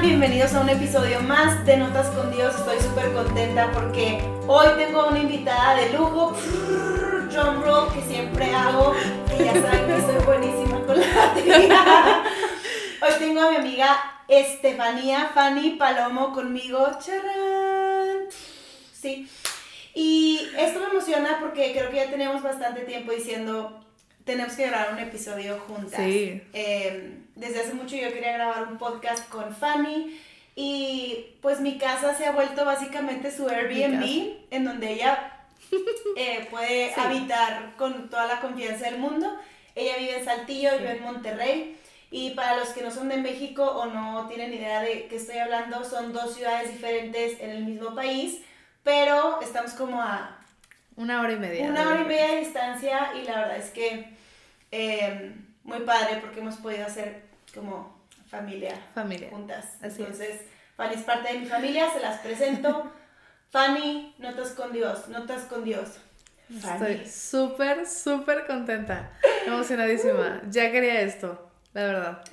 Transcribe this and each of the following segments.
Bienvenidos a un episodio más de Notas con Dios. Estoy súper contenta porque hoy tengo una invitada de lujo, drum roll, que siempre hago, y ya saben que soy buenísima con la batería. Hoy tengo a mi amiga Estefanía Fanny Palomo conmigo. ¡Charán! Sí. Y esto me emociona porque creo que ya tenemos bastante tiempo diciendo tenemos que grabar un episodio juntas. Sí. Eh, desde hace mucho yo quería grabar un podcast con Fanny y pues mi casa se ha vuelto básicamente su Airbnb en donde ella eh, puede Sí. habitar con toda la confianza del mundo. Ella vive en Saltillo, Sí. yo en Monterrey. Y para los que no son de México o no tienen idea de qué estoy hablando, son dos ciudades diferentes en el mismo país, pero estamos como a Una hora y media. una hora y media de distancia y la verdad es que eh, muy padre porque hemos podido hacer como familia Familia. juntas. Así es. Entonces, Fanny es parte de mi familia, se las presento. Fanny, notas con Dios, notas con Dios. Fanny. Estoy súper, súper contenta. Emocionadísima. Ya quería esto, la verdad.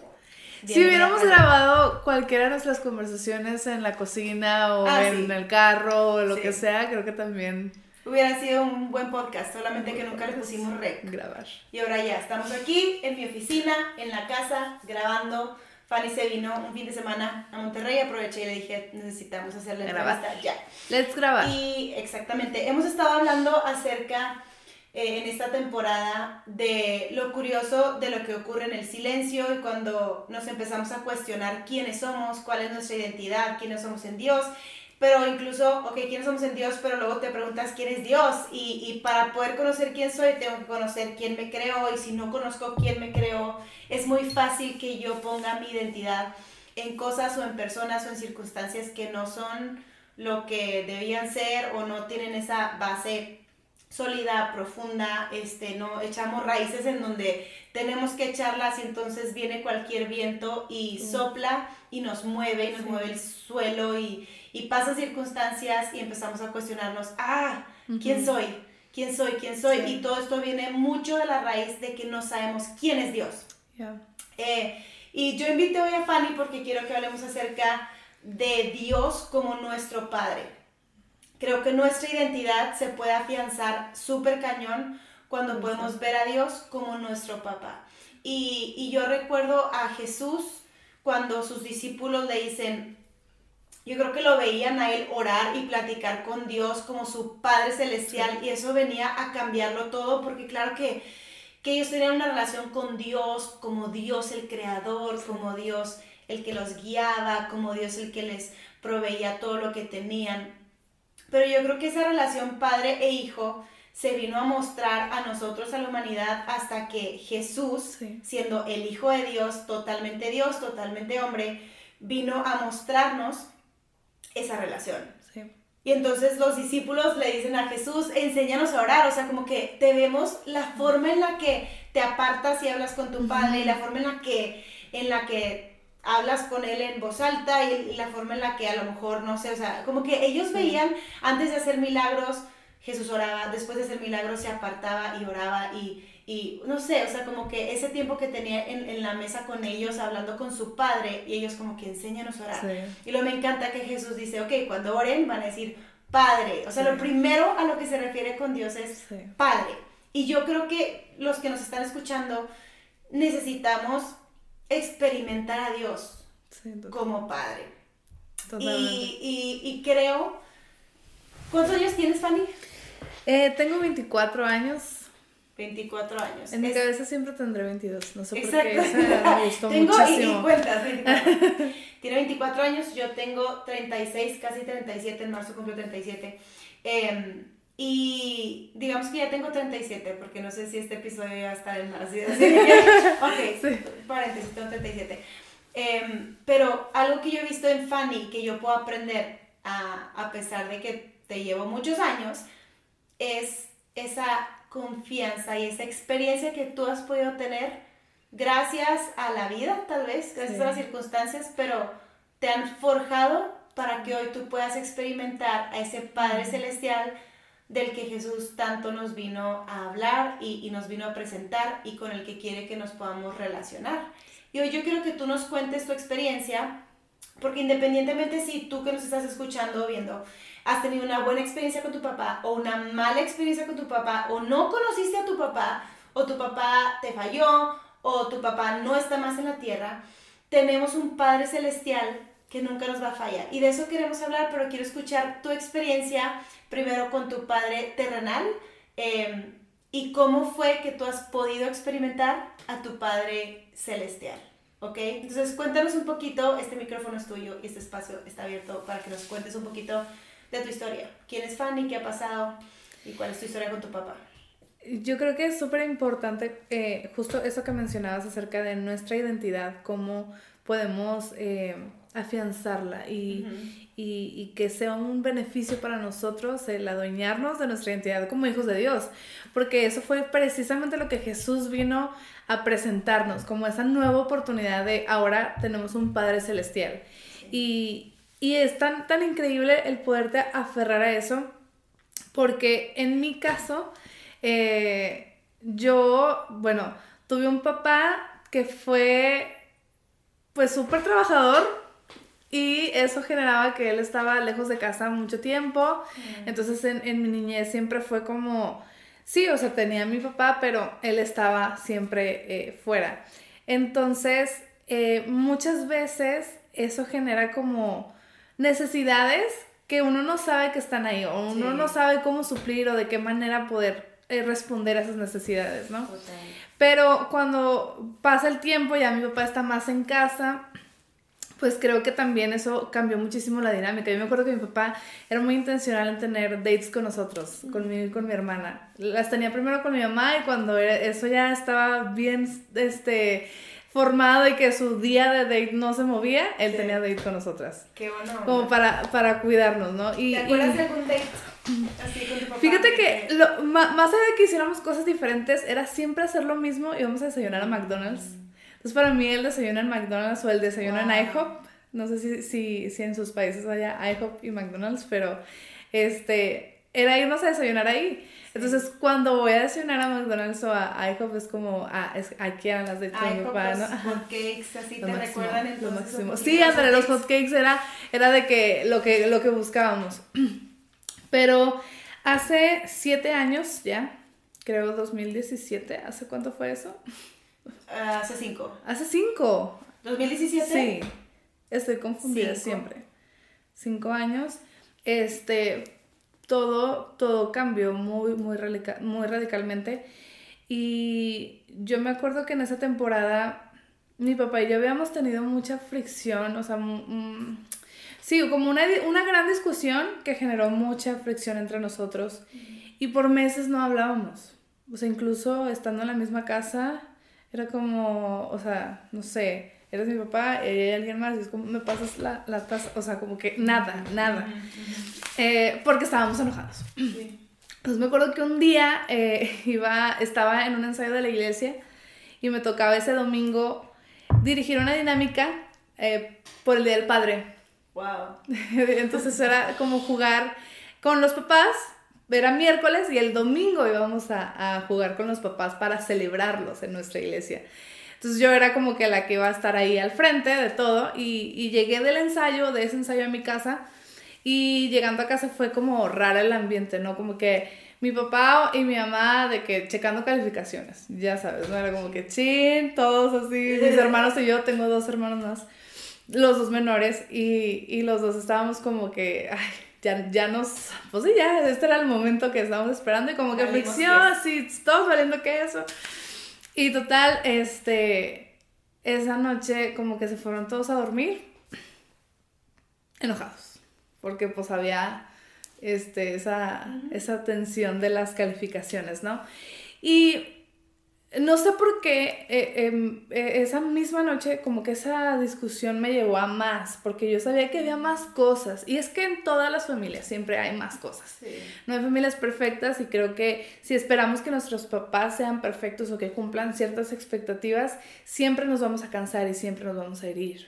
Si hubiéramos grabado cualquiera de nuestras conversaciones en la cocina o Ah, en sí. el carro o lo Sí. que sea, creo que también Hubiera sido un buen podcast, solamente que nunca le pusimos rec. grabar. Y ahora ya, estamos aquí en mi oficina, en la casa, grabando. Fanny se vino un fin de semana a Monterrey, aproveché y le dije, necesitamos hacer la entrevista ya. Let's grabar. Y exactamente, hemos estado hablando acerca eh, en esta temporada de lo curioso de lo que ocurre en el silencio y cuando nos empezamos a cuestionar quiénes somos, cuál es nuestra identidad, quiénes somos en Dios. Pero incluso, ok, quiénes somos en Dios, pero luego te preguntas quién es Dios. Y, y para poder conocer quién soy, tengo que conocer quién me creó. Y si no conozco quién me creó, es muy fácil que yo ponga mi identidad en cosas o en personas o en circunstancias que no son lo que debían ser o no tienen esa base sólida, profunda, este, no echamos raíces en donde tenemos que echarlas y entonces viene cualquier viento y sopla y nos mueve y nos Sí. mueve el suelo y, y pasan circunstancias y empezamos a cuestionarnos, ah, ¿quién soy? ¿Quién soy? ¿Quién soy? Sí. Y todo esto viene mucho de la raíz de que no sabemos quién es Dios. Eh, y yo invité hoy a Fanny porque quiero que hablemos acerca de Dios como nuestro Padre. Creo que nuestra identidad se puede afianzar súper cañón cuando Sí. podemos ver a Dios como nuestro papá. Y, y yo recuerdo a Jesús cuando sus discípulos le dicen, yo creo que lo veían a él orar y platicar con Dios como su Padre Celestial y eso venía a cambiarlo todo porque claro que, que ellos tenían una relación con Dios, como Dios el creador, como Dios el que los guiaba, como Dios el que les proveía todo lo que tenían. Pero yo creo que esa relación padre e hijo se vino a mostrar a nosotros, a la humanidad, hasta que Jesús, Sí. siendo el Hijo de Dios, totalmente Dios, totalmente hombre, vino a mostrarnos esa relación. Sí. Y entonces los discípulos le dicen a Jesús, enséñanos a orar, o sea, como que te vemos la forma en la que te apartas y hablas con tu padre, y la forma en la que, en la que hablas con él en voz alta, y, y la forma en la que a lo mejor, no sé, o sea, como que ellos veían antes de hacer milagros, Jesús oraba, después de hacer milagros se apartaba y oraba y, y no sé, o sea, como que ese tiempo que tenía en, en la mesa con ellos, hablando con su padre, y ellos como que enséñanos a orar. Sí. Y luego me encanta que Jesús dice, ok, cuando oren van a decir Padre. O sea, Sí. lo primero a lo que se refiere con Dios es Sí. Padre. Y yo creo que los que nos están escuchando necesitamos experimentar a Dios como Padre. totalmente. Y, y, y creo... ¿Cuántos años tienes, Fanny? Eh, tengo 24 años. 24 años. En mi Es- cabeza siempre tendré 22. No sé por Exacto. qué. Esa me gustó tengo muchísimo. Y, cuentas, 24. Tiene 24 años, yo tengo 36, casi 37, en marzo cumplo 37. Eh, y digamos que ya tengo 37, porque no sé si este episodio ya va a estar en marzo. que- ok, Sí. paréntesis, tengo 37. Eh, pero algo que yo he visto en Fanny, que yo puedo aprender a, a pesar de que te llevo muchos años, es esa confianza y esa experiencia que tú has podido tener gracias a la vida, tal vez, gracias Sí. a las circunstancias, pero te han forjado para que hoy tú puedas experimentar a ese Padre Celestial del que Jesús tanto nos vino a hablar y, y nos vino a presentar y con el que quiere que nos podamos relacionar. Y hoy yo quiero que tú nos cuentes tu experiencia Porque independientemente si tú que nos estás escuchando o viendo has tenido una buena experiencia con tu papá o una mala experiencia con tu papá o no conociste a tu papá o tu papá te falló o tu papá no está más en la tierra, tenemos un Padre Celestial que nunca nos va a fallar. Y de eso queremos hablar, pero quiero escuchar tu experiencia primero con tu Padre terrenal em, y cómo fue que tú has podido experimentar a tu Padre Celestial. ¿Ok? Entonces cuéntanos un poquito, este micrófono es tuyo y este espacio está abierto para que nos cuentes un poquito de tu historia. ¿Quién es Fanny? ¿Qué ha pasado? ¿Y cuál es tu historia con tu papá? Yo creo que es súper importante eh, justo eso que mencionabas acerca de nuestra identidad, cómo podemos eh, afianzarla y, y, y, que sea un beneficio para nosotros el adueñarnos de nuestra identidad como hijos de Dios, porque eso fue precisamente lo que Jesús vino a presentarnos, como esa nueva oportunidad de ahora tenemos un Padre Celestial. Y, y es tan, tan increíble el poderte aferrar a eso, porque en mi caso, eh, yo, bueno, tuve un papá que fue pues súper trabajador y eso generaba que él estaba lejos de casa mucho tiempo. Entonces en, en, mi niñez siempre fue como, sí, o sea, tenía a mi papá, pero él estaba siempre eh, fuera. Entonces, eh, muchas veces eso genera como necesidades que uno no sabe que están ahí o uno no sabe cómo suplir o de qué manera poder eh, responder a esas necesidades, ¿no? Pero cuando pasa el tiempo, ya mi papá está más en casa, pues creo que también eso cambió muchísimo la dinámica. Yo me acuerdo que mi papá era muy intencional en tener dates con nosotros, conmigo y con mi hermana. Las tenía primero con mi mamá y cuando eso ya estaba bien, este formado y que su día de date no se movía, él tenía date con nosotras. Qué bueno. Como para, para cuidarnos, ¿no? Y, ¿Te acuerdas de algún date? Así con tu papá, Fíjate que lo, más, allá de que hiciéramos cosas diferentes, era siempre hacer lo mismo y vamos a desayunar a McDonald's. Entonces para mí el desayuno en McDonald's o el desayuno en IHOP, no sé si, si, si en sus países haya IHOP y McDonald's, pero este, era irnos a desayunar ahí. Entonces, cuando voy a desayunar a McDonald's o a IHOP, es como, ah, es, aquí eran las de mi papá, ¿no? hotcakes, así te recuerdan entonces. Lo Sí, pero los hotcakes era, era de que lo, que lo que buscábamos. Pero hace siete años ya, creo 2017, ¿hace cuánto fue eso? Uh, hace cinco. ¿Hace cinco? ¿2017? Sí, estoy confundida siempre. Cinco años. Este, todo, todo cambió muy, muy, muy radicalmente. Y yo me acuerdo que en esa temporada mi papá y yo habíamos tenido mucha fricción, o sea, sí, como una, una gran discusión que generó mucha fricción entre nosotros y por meses no hablábamos. O sea, incluso estando en la misma casa, era como, o sea, no sé, eres mi papá, y alguien más, y es como, me pasas la, la taza, o sea, como que nada, nada. Eh, porque estábamos enojados. Entonces me acuerdo que un día eh, iba, estaba en un ensayo de la iglesia y me tocaba ese domingo dirigir una dinámica eh, por el Día del Padre. Wow. Entonces era como jugar con los papás, era miércoles y el domingo íbamos a, a jugar con los papás para celebrarlos en nuestra iglesia. Entonces yo era como que la que iba a estar ahí al frente de todo y, y llegué del ensayo, de ese ensayo a mi casa y llegando a casa fue como rara el ambiente, ¿no? Como que mi papá y mi mamá de que checando calificaciones, ya sabes, ¿no? Era como que chin, todos así, mis hermanos y yo, tengo dos hermanos más, los dos menores y, y los dos estábamos como que, ay, ya, ya nos, pues sí, ya, este era el momento que estábamos esperando y como que fricción, así, todos valiendo que eso. Y total, este, esa noche como que se fueron todos a dormir enojados, porque pues había este, esa, esa tensión de las calificaciones, ¿no? Y no sé por qué eh, em, eh, esa misma noche como que esa discusión me llevó a más, porque yo sabía que había más cosas. Y es que en todas las familias siempre hay más cosas. No hay familias perfectas y creo que si esperamos que nuestros papás sean perfectos o que cumplan ciertas expectativas, siempre nos vamos a cansar y siempre nos vamos a herir.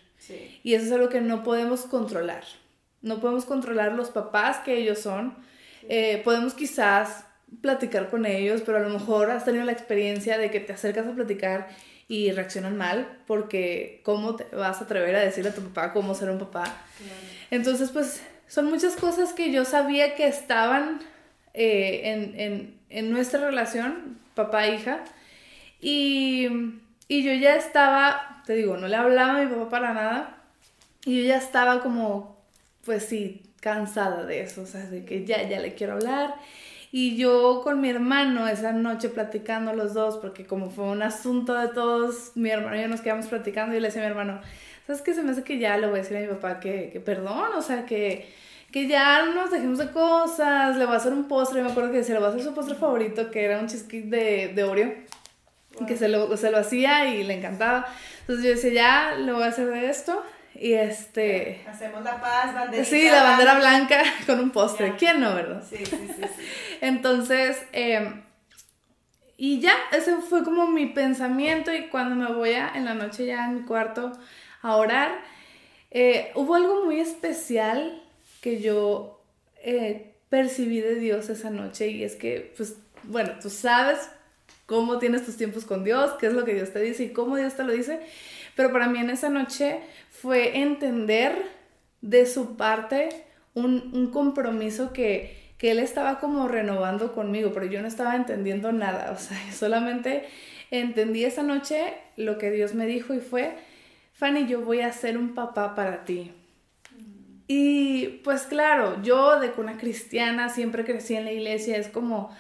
Y eso es algo que no podemos controlar. No podemos controlar los papás que ellos son. Eh, podemos quizás platicar con ellos, pero a lo mejor has tenido la experiencia de que te acercas a platicar y reaccionan mal porque ¿cómo te vas a atrever a decirle a tu papá cómo ser un papá? Entonces, pues son muchas cosas que yo sabía que estaban eh, en, en, en, nuestra relación, papá-hija, y, y yo ya estaba, te digo, no le hablaba a mi papá para nada, y yo ya estaba como, pues sí, cansada de eso, o sea, de que ya, ya le quiero hablar. Y yo con mi hermano esa noche platicando los dos, porque como fue un asunto de todos, mi hermano y yo nos quedamos platicando y le decía a mi hermano, ¿sabes qué? Se me hace que ya le voy a decir a mi papá que, que perdón, o sea, que, que ya nos dejemos de cosas, le voy a hacer un postre, me acuerdo que se le va a hacer su postre favorito, que era un cheesecake de, de Oreo, que se lo, se lo hacía y le encantaba. Entonces yo decía, ya, le voy a hacer de esto. Y este... Hacemos la paz, bandera. Sí, la bandera blanca con un postre. ¿Quién no, verdad? Sí, sí, sí. sí. Entonces, em, y ya, ese fue como mi pensamiento y cuando me voy a, en la noche ya en mi cuarto a orar, eh, hubo algo muy especial que yo eh, percibí de Dios esa noche y es que, pues, bueno, tú sabes cómo tienes tus tiempos con Dios, qué es lo que Dios te dice y cómo Dios te lo dice, pero para mí en esa noche fue entender de su parte un, compromiso que, que, él estaba como renovando conmigo, pero yo no estaba entendiendo nada, o sea, solamente entendí esa noche lo que Dios me dijo y fue, Fanny, yo voy a ser un papá para ti. Y pues claro, yo de cuna cristiana siempre crecí en la iglesia, es como,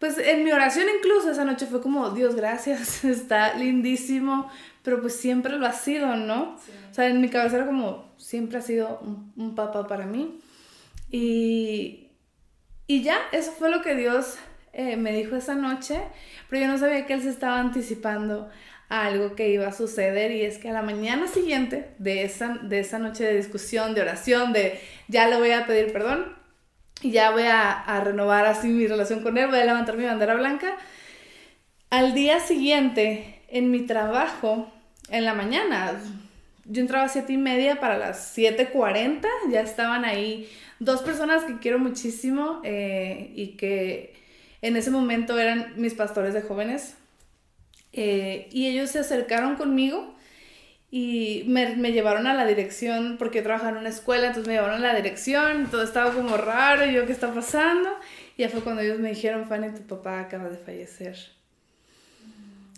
pues en mi oración incluso esa noche fue como, Dios, gracias, está lindísimo, pero pues siempre lo ha sido, ¿no? O sea, en mi cabeza era como, siempre ha sido un, papá para mí. Y, y, ya, eso fue lo que Dios eh, me dijo esa noche, pero yo no sabía que Él se estaba anticipando a algo que iba a suceder y es que a la mañana siguiente de esa, de esa noche de discusión, de oración, de ya le voy a pedir perdón y ya voy a, a renovar así mi relación con Él, voy a levantar mi bandera blanca, al día siguiente en mi trabajo en la mañana. Yo entraba a siete y media para las 7.40, ya estaban ahí dos personas que quiero muchísimo eh, y que en ese momento eran mis pastores de jóvenes. Eh, y ellos se acercaron conmigo y me, me, llevaron a la dirección, porque yo trabajaba en una escuela, entonces me llevaron a la dirección, todo estaba como raro, y yo, ¿qué está pasando? Y ya fue cuando ellos me dijeron, Fanny, tu papá acaba de fallecer.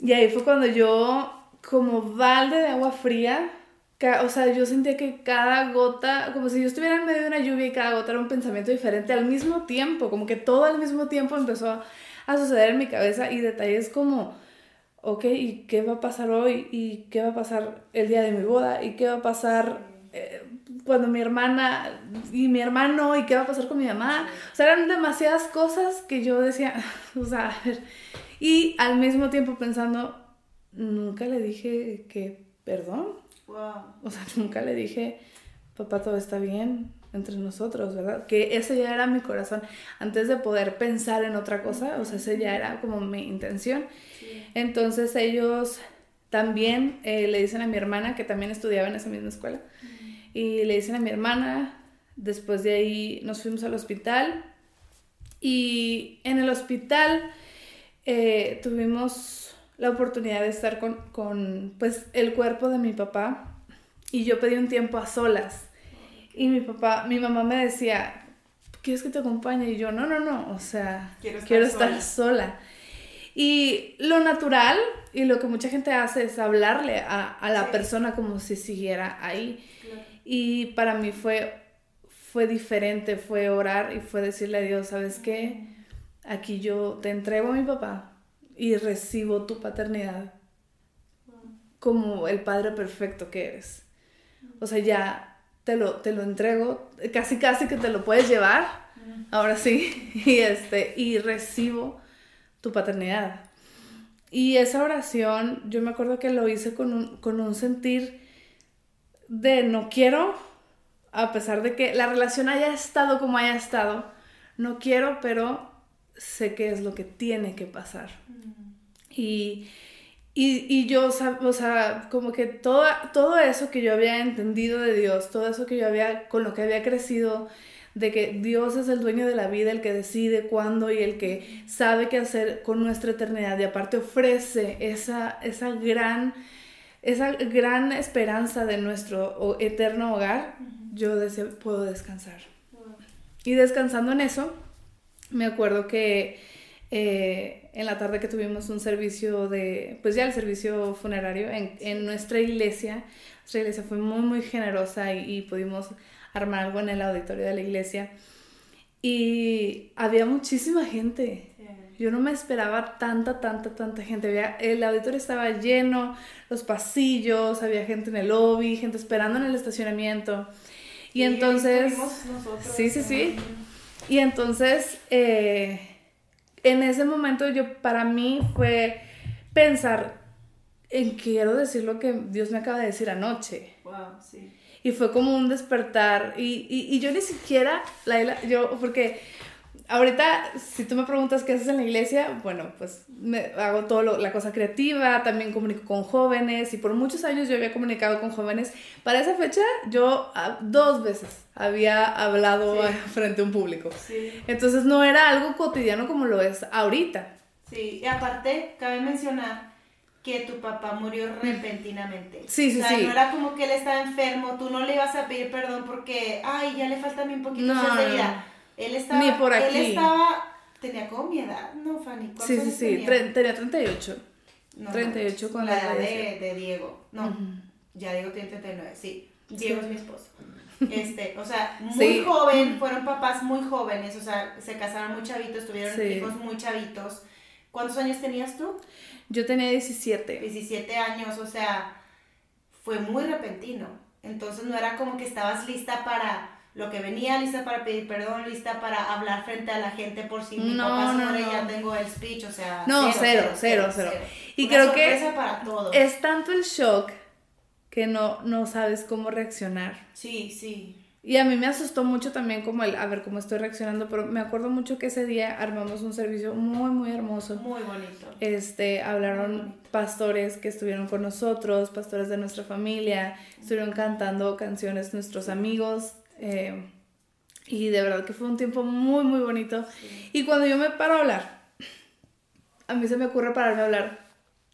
Y ahí fue cuando yo como balde de agua fría. O sea, yo sentía que cada gota, como si yo estuviera en medio de una lluvia y cada gota era un pensamiento diferente al mismo tiempo, como que todo al mismo tiempo empezó a, suceder en mi cabeza y detalles como, ok, ¿y qué va a pasar hoy? ¿Y qué va a pasar el día de mi boda? ¿Y qué va a pasar eh, cuando mi hermana y mi hermano? ¿Y qué va a pasar con mi mamá? O sea, eran demasiadas cosas que yo decía, o sea, y al mismo tiempo pensando, nunca le dije que perdón. O sea, nunca le dije, papá, todo está bien entre nosotros, ¿verdad? Que ese ya era mi corazón. Antes de poder pensar en otra cosa, o sea, ese ya era como mi intención. Entonces ellos también eh, le dicen a mi hermana, que también estudiaba en esa misma escuela, y le dicen a mi hermana, después de ahí nos fuimos al hospital, y en el hospital eh, tuvimos la oportunidad de estar con, con, pues, el cuerpo de mi papá y yo pedí un tiempo a solas. Y mi papá, mi mamá me decía, ¿quieres que te acompañe? Y yo, no, no, no, o sea, quiero estar, sola. Y lo natural y lo que mucha gente hace es hablarle a, a la persona como si siguiera ahí. Y para mí fue, fue diferente, fue orar y fue decirle a Dios, ¿sabes qué? Aquí yo te entrego a mi papá, y recibo tu paternidad como el padre perfecto que eres. O sea, ya te lo, te lo entrego, casi casi que te lo puedes llevar, ahora sí, y, este, y recibo tu paternidad. Y esa oración, yo me acuerdo que lo hice con un, con un sentir de no quiero, a pesar de que la relación haya estado como haya estado, no quiero, pero sé qué es lo que tiene que pasar. Y, Y, y yo, o sea, como que todo, todo eso que yo había entendido de Dios, todo eso que yo había, con lo que había crecido, de que Dios es el dueño de la vida, el que decide cuándo y el que sabe qué hacer con nuestra eternidad y aparte ofrece esa, esa, gran, esa gran esperanza de nuestro eterno hogar, yo deseo, puedo descansar. Y descansando en eso, me acuerdo que eh, en la tarde que tuvimos un servicio de, pues ya el servicio funerario en, en nuestra iglesia, nuestra iglesia fue muy, muy generosa y, y pudimos armar algo en el auditorio de la iglesia. Y había muchísima gente. Yo no me esperaba tanta, tanta, tanta gente. Había, el auditorio estaba lleno, los pasillos, había gente en el lobby, gente esperando en el estacionamiento. Y entonces... sí, sí, sí. Y entonces, eh, en ese momento yo, para mí fue pensar en quiero decir lo que Dios me acaba de decir anoche. Wow, sí y fue como un despertar y, y, yo ni siquiera, la, yo, porque ahorita si tú me preguntas qué haces en la iglesia, bueno, pues me hago todo la cosa creativa, también comunico con jóvenes y por muchos años yo había comunicado con jóvenes. Para esa fecha yo ah, dos veces había hablado frente a un público. Sí. Entonces no era algo cotidiano como lo es ahorita. Sí, y aparte, cabe mencionar que tu papá murió repentinamente. Sí, sí, o sea, no era como que él estaba enfermo, tú no le ibas a pedir perdón porque, ay, ya le falta a mí un poquito no, de vida. Él estaba, Ni por aquí. Él estaba, tenía como mi edad, ¿no, Fanny? Sí, sí, sí, tenía? tenía 38. No, 38 con la edad de, de, Diego. No, ya Diego tiene 39, sí. Diego es mi esposo. Este, o sea, muy joven, fueron papás muy jóvenes, o sea, se casaron muy chavitos, tuvieron hijos muy chavitos. ¿Cuántos años tenías tú? Yo tenía 17. 17 años, o sea, fue muy repentino. Entonces no era como que estabas lista para lo que venía, lista para pedir perdón, lista para hablar frente a la gente por si mi papá se muere ya tengo el speech, o sea, no, cero, cero, cero. Y creo que para es tanto el shock que no, no sabes cómo reaccionar. Sí, sí. Y a mí me asustó mucho también como el, a ver cómo estoy reaccionando, pero me acuerdo mucho que ese día armamos un servicio muy, muy hermoso. Muy bonito. Este, hablaron pastores que estuvieron con nosotros, pastores de nuestra familia, estuvieron cantando canciones nuestros amigos. Eh, y de verdad que fue un tiempo muy, muy bonito. Y cuando yo me paro a hablar, a mí se me ocurre pararme a hablar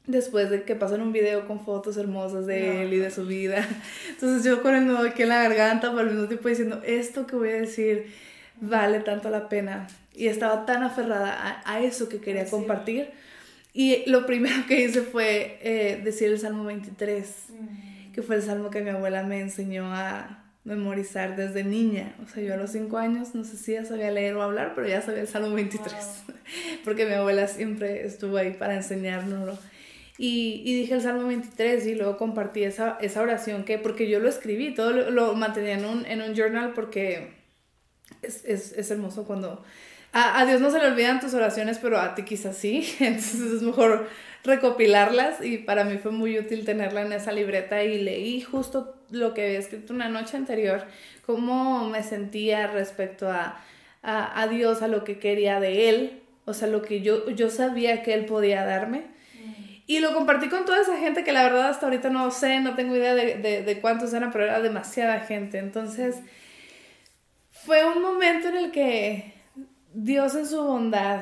después de que pasan un video con fotos hermosas de él y de su vida. Entonces yo con el nudo aquí en la garganta, pero al mismo tiempo diciendo, esto que voy a decir vale tanto la pena. Y estaba tan aferrada a, eso que quería compartir. Y lo primero que hice fue eh, decir el Salmo 23, mm. que fue el salmo que mi abuela me enseñó a memorizar desde niña. O sea, yo a los 5 años no sé si ya sabía leer o hablar, pero ya sabía el Salmo 23, porque mi abuela siempre estuvo ahí para enseñárnoslo. Y, y, dije el Salmo 23 y luego compartí esa, esa oración que, porque yo lo escribí, todo lo, mantenía en un, en un, journal porque es, es, es hermoso cuando... A, a, Dios no se le olvidan tus oraciones, pero a ti quizás sí, entonces es mejor recopilarlas y para mí fue muy útil tenerla en esa libreta y leí justo lo que había escrito una noche anterior, cómo me sentía respecto a, a, a Dios, a lo que quería de Él, o sea, lo que yo, yo sabía que Él podía darme y lo compartí con toda esa gente que la verdad hasta ahorita no sé, no tengo idea de, de, de cuántos eran, pero era demasiada gente. Entonces, fue un momento en el que Dios en su bondad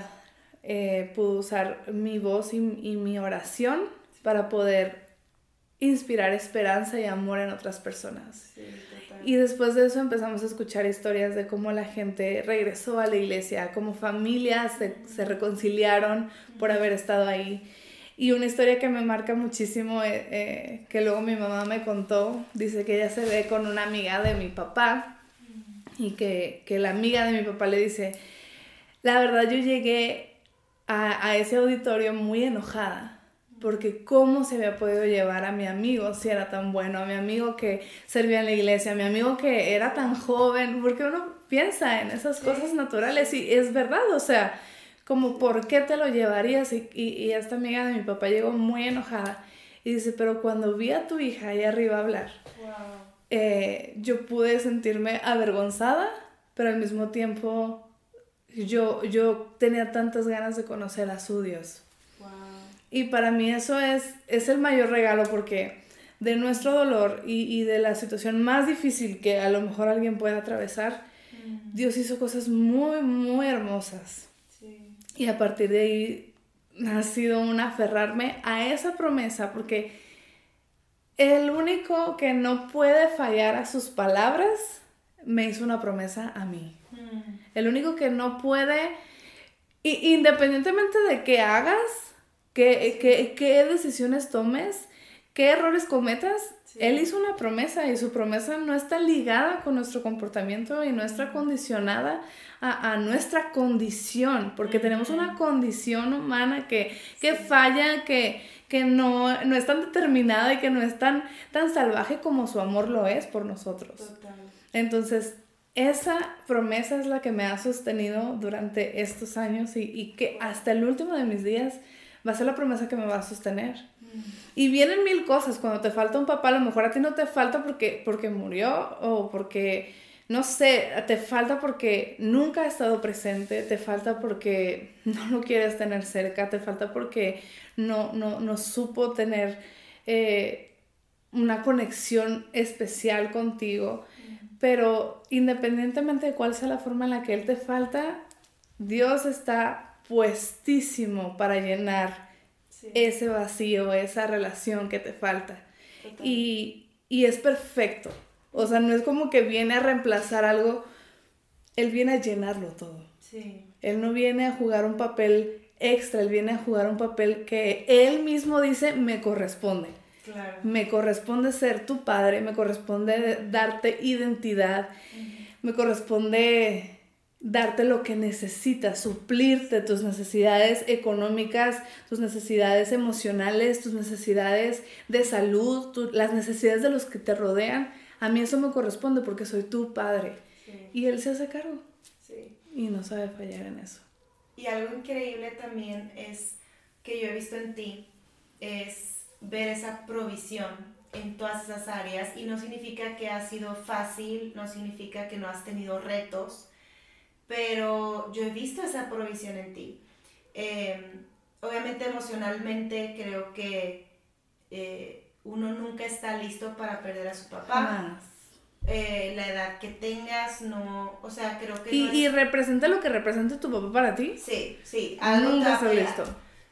eh, pudo usar mi voz y, y, mi oración para poder inspirar esperanza y amor en otras personas. y después de eso empezamos a escuchar historias de cómo la gente regresó a la iglesia, cómo familias se, se reconciliaron por haber estado ahí. Y una historia que me marca muchísimo, eh, eh, que luego mi mamá me contó, dice que ella se ve con una amiga de mi papá y que, que la amiga de mi papá le dice, la verdad yo llegué a, a, ese auditorio muy enojada, porque cómo se había podido llevar a mi amigo si era tan bueno, a mi amigo que servía en la iglesia, a mi amigo que era tan joven, porque uno piensa en esas cosas naturales y es verdad, o sea, como, ¿por qué te lo llevarías? Y, y, esta amiga de mi papá llegó muy enojada y dice, pero cuando vi a tu hija ahí arriba hablar, eh, yo pude sentirme avergonzada, pero al mismo tiempo yo, yo tenía tantas ganas de conocer a su Dios. Y para mí eso es, es el mayor regalo porque de nuestro dolor y, y de la situación más difícil que a lo mejor alguien pueda atravesar, mm. Dios hizo cosas muy, muy hermosas. Sí. Y a partir de ahí ha sido un aferrarme a esa promesa porque el único que no puede fallar a sus palabras me hizo una promesa a mí. Mm. El único que no puede, independientemente de qué hagas, qué, qué, decisiones tomes, qué errores cometas, Él hizo una promesa y su promesa no está ligada con nuestro comportamiento y no está mm. condicionada a, nuestra condición, porque tenemos una condición humana que, que falla, que, que no, no, es tan determinada y que no es tan, tan salvaje como su amor lo es por nosotros. Total. Entonces, esa promesa es la que me ha sostenido durante estos años y, y, que hasta el último de mis días va a ser la promesa que me va a sostener. Mm. Y vienen mil cosas, cuando te falta un papá, a lo mejor a ti no te falta porque, porque murió o porque, no sé, te falta porque nunca ha estado presente, te falta porque no lo quieres tener cerca, te falta porque no, no, no supo tener eh, una conexión especial contigo. Pero independientemente de cuál sea la forma en la que Él te falta, Dios está puestísimo para llenar ese vacío, esa relación que te falta. Y, y, es perfecto. O sea, no es como que viene a reemplazar algo, Él viene a llenarlo todo. Sí. Él no viene a jugar un papel extra, Él viene a jugar un papel que Él mismo dice me corresponde. Me corresponde ser tu padre, me corresponde darte identidad, me corresponde darte lo que necesitas, suplirte tus necesidades económicas, tus necesidades emocionales, tus necesidades de salud, las necesidades de los que te rodean. A mí eso me corresponde porque soy tu padre. Y él se hace cargo. Y no sabe fallar en eso. Y algo increíble también es que yo he visto en ti, es ver esa provisión en todas esas áreas y no significa que ha sido fácil, no significa que no has tenido retos, pero yo he visto esa provisión en ti. Em, obviamente emocionalmente creo que eh, uno nunca está listo para perder a su papá. Eh, la edad que tengas, no, o sea, creo que... ¿Y, ¿Y representa lo que representa tu papá para ti? Sí, sí. Algo nunca está listo.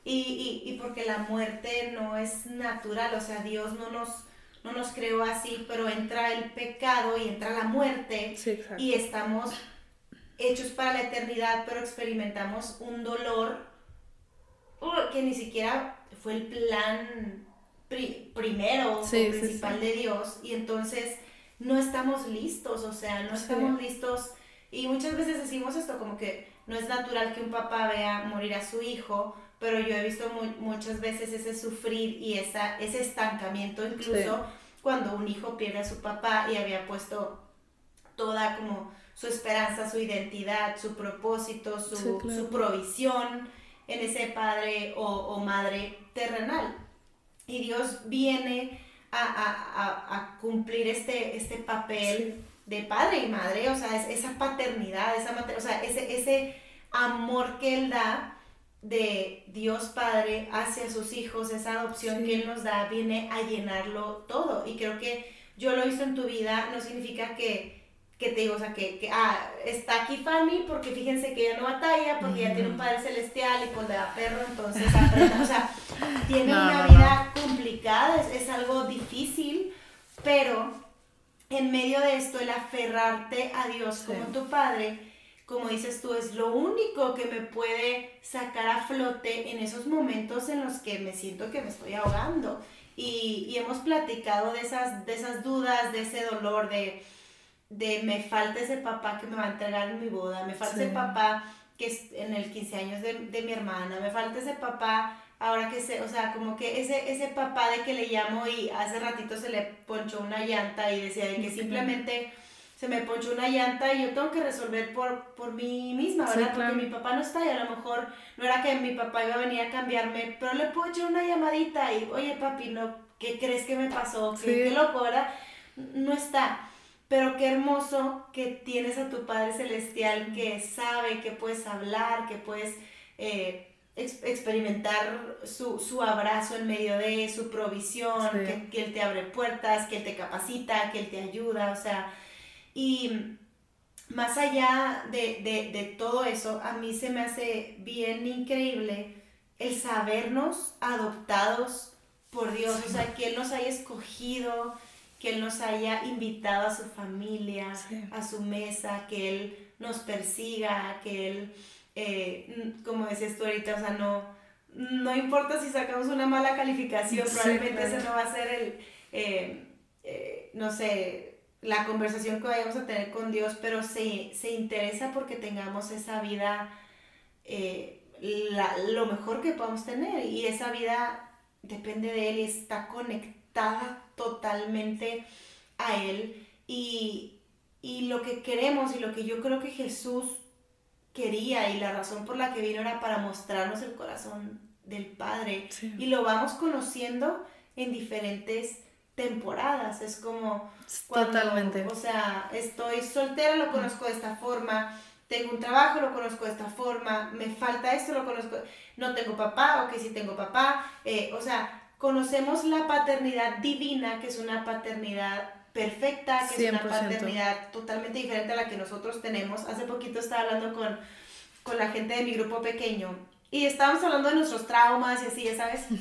Y, y, y, porque la muerte no es natural, o sea, Dios no nos, no nos creó así, pero entra el pecado y entra la muerte y estamos hechos para la eternidad, pero experimentamos un dolor uh, que ni siquiera fue el plan primero o principal de Dios. Y entonces no estamos listos, o sea, no estamos listos. Y muchas veces decimos esto como que no es natural que un papá vea morir a su hijo, pero yo he visto muchas veces ese sufrir y esa, ese estancamiento, incluso cuando un hijo pierde a su papá y había puesto toda como su esperanza, su identidad, su propósito, su, provisión en ese padre o, madre terrenal. Y Dios viene a, cumplir este, este papel de padre y madre, o sea, esa paternidad, esa, o sea, ese, ese amor que Él da de Dios Padre hacia sus hijos, esa adopción que Él nos da, viene a llenarlo todo. Y creo que yo lo hice en tu vida, no significa que, que te digo, o sea, que, que, ah, está aquí Fanny porque fíjense que ella no batalla, porque ella tiene un Padre Celestial y pues le da perro, entonces o sea, tiene una vida complicada, es, es algo difícil, pero en medio de esto, el aferrarte a Dios como tu Padre, como dices tú, es lo único que me puede sacar a flote en esos momentos en los que me siento que me estoy ahogando. Y, hemos platicado de esas, de esas dudas, de ese dolor, de, de me falta ese papá que me va a entregar en mi boda, me falta ese papá que es en el 15 años de, de, mi hermana, me falta ese papá ahora que sé, o sea, como que ese, ese papá de que le llamo y hace ratito se le ponchó una llanta y decía de que simplemente se me ponchó una llanta y yo tengo que resolver por, por mí misma, ¿verdad? Porque mi papá no está y a lo mejor no era que mi papá iba a venir a cambiarme, pero le puedo echar una llamadita y, oye papi, no, ¿qué crees que me pasó? ¿Qué, loco, ¿verdad? No está. Pero qué hermoso que tienes a tu Padre Celestial que sabe que puedes hablar, que puedes eh, experimentar su, abrazo en medio de su provisión, que, Él te abre puertas, que Él te capacita, que Él te ayuda, o sea, y más allá de, todo eso, a mí se me hace bien increíble el sabernos adoptados por Dios, o sea, que Él nos haya escogido, que Él nos haya invitado a su familia, a su mesa, que Él nos persiga, que Él eh, como decías tú ahorita, o sea, no, no importa si sacamos una mala calificación, probablemente ese no va a ser el, eh, eh, no sé, la conversación que vayamos a tener con Dios, pero se, se interesa porque tengamos esa vida, lo mejor que podamos tener, y esa vida depende de Él y está conectada totalmente a Él, y, y lo que queremos y lo que yo creo que Jesús quería y la razón por la que vino era para mostrarnos el corazón del Padre. Y lo vamos conociendo en diferentes temporadas. Es como... Totalmente. O sea, estoy soltera, lo conozco de esta forma. Tengo un trabajo, lo conozco de esta forma. Me falta esto, lo conozco. No tengo papá, ok, sí tengo papá. Eh, o sea, conocemos la paternidad divina, que es una paternidad perfecta, que es una paternidad totalmente diferente a la que nosotros tenemos. Hace poquito estaba hablando con, con la gente de mi grupo pequeño y estábamos hablando de nuestros traumas y así, ya sabes.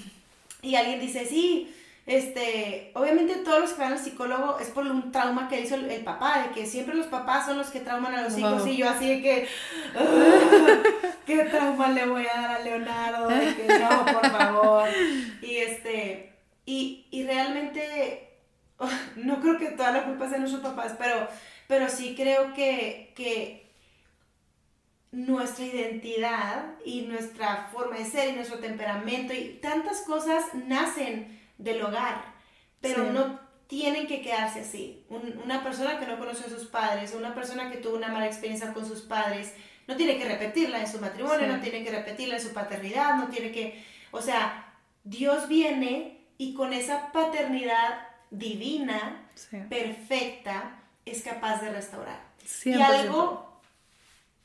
Y alguien dice, sí, este, obviamente todos los que van al psicólogo es por un trauma que hizo el, papá, de que siempre los papás son los que trauman a los hijos y yo así de que, ¿qué trauma le voy a dar a Leonardo? De que no, por favor. Y este, y, y realmente no creo que toda la culpa sea de nuestros papás, pero, pero sí creo que, que nuestra identidad y nuestra forma de ser y nuestro temperamento y tantas cosas nacen del hogar, pero no tienen que quedarse así. una persona que no conoció a sus padres, una persona que tuvo una mala experiencia con sus padres, no tiene que repetirla en su matrimonio, no tiene que repetirla en su paternidad, no tiene que, o sea, Dios viene y con esa paternidad divina, perfecta, es capaz de restaurar. Y algo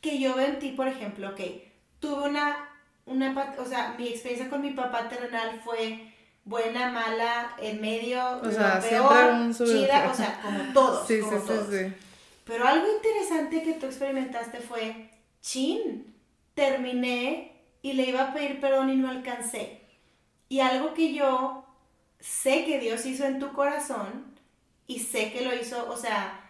que yo veo en ti, por ejemplo, que tuve una, una, o sea, mi experiencia con mi papá terrenal fue buena, mala, en medio, o sea, peor, chida, o sea, como todos, sí, como todos. Pero algo interesante que tú experimentaste fue, chin, terminé y le iba a pedir perdón y no alcancé. Y algo que yo sé que Dios hizo en tu corazón y sé que lo hizo, o sea,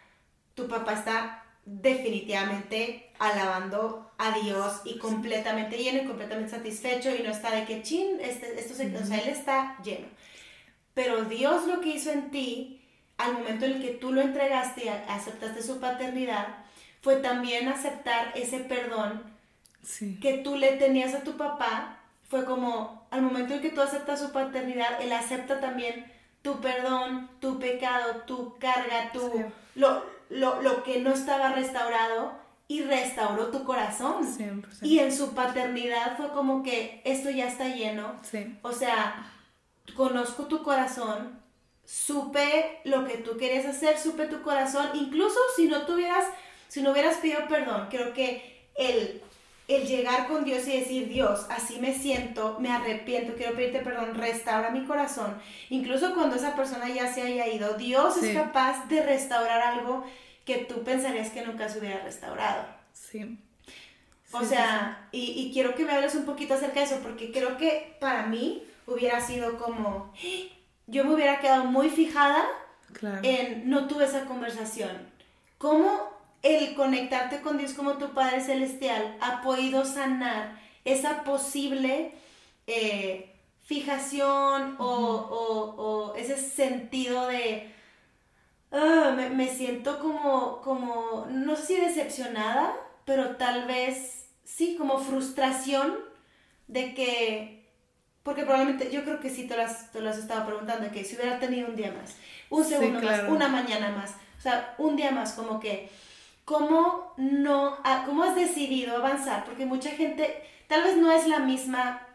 tu papá está definitivamente alabando a Dios y completamente lleno y completamente satisfecho y no está de que chin, este, esto se, o sea, él está lleno. Pero Dios lo que hizo en ti, al momento en el que tú lo entregaste y aceptaste su paternidad, fue también aceptar ese perdón que tú le tenías a tu papá. Fue como, al momento en que tú aceptas su paternidad, él acepta también tu perdón, tu pecado, tu carga, tu, lo, lo, que no estaba restaurado y restauró tu corazón. Y en su paternidad fue como que esto ya está lleno. O sea, conozco tu corazón, supe lo que tú querías hacer, supe tu corazón, incluso si no tuvieras, si no hubieras pedido perdón, creo que el el llegar con Dios y decir, Dios, así me siento, me arrepiento, quiero pedirte perdón, restaura mi corazón. Incluso cuando esa persona ya se haya ido, Dios es capaz de restaurar algo que tú pensarías que nunca se hubiera restaurado. Sí. O sea, y, quiero que me hables un poquito acerca de eso, porque creo que para mí hubiera sido como, yo me hubiera quedado muy fijada en, no tuve esa conversación. ¿Cómo el conectarte con Dios como tu Padre Celestial ha podido sanar esa posible eh, fijación o, ese sentido de, ah, me, siento como, como, no sé si decepcionada, pero tal vez sí, como frustración de que, porque probablemente yo creo que sí te lo has, te lo has estado preguntando, que si hubiera tenido un día más, un segundo más, una mañana más, o sea, un día más, como que ¿cómo no, cómo has decidido avanzar? Porque mucha gente, tal vez no es la misma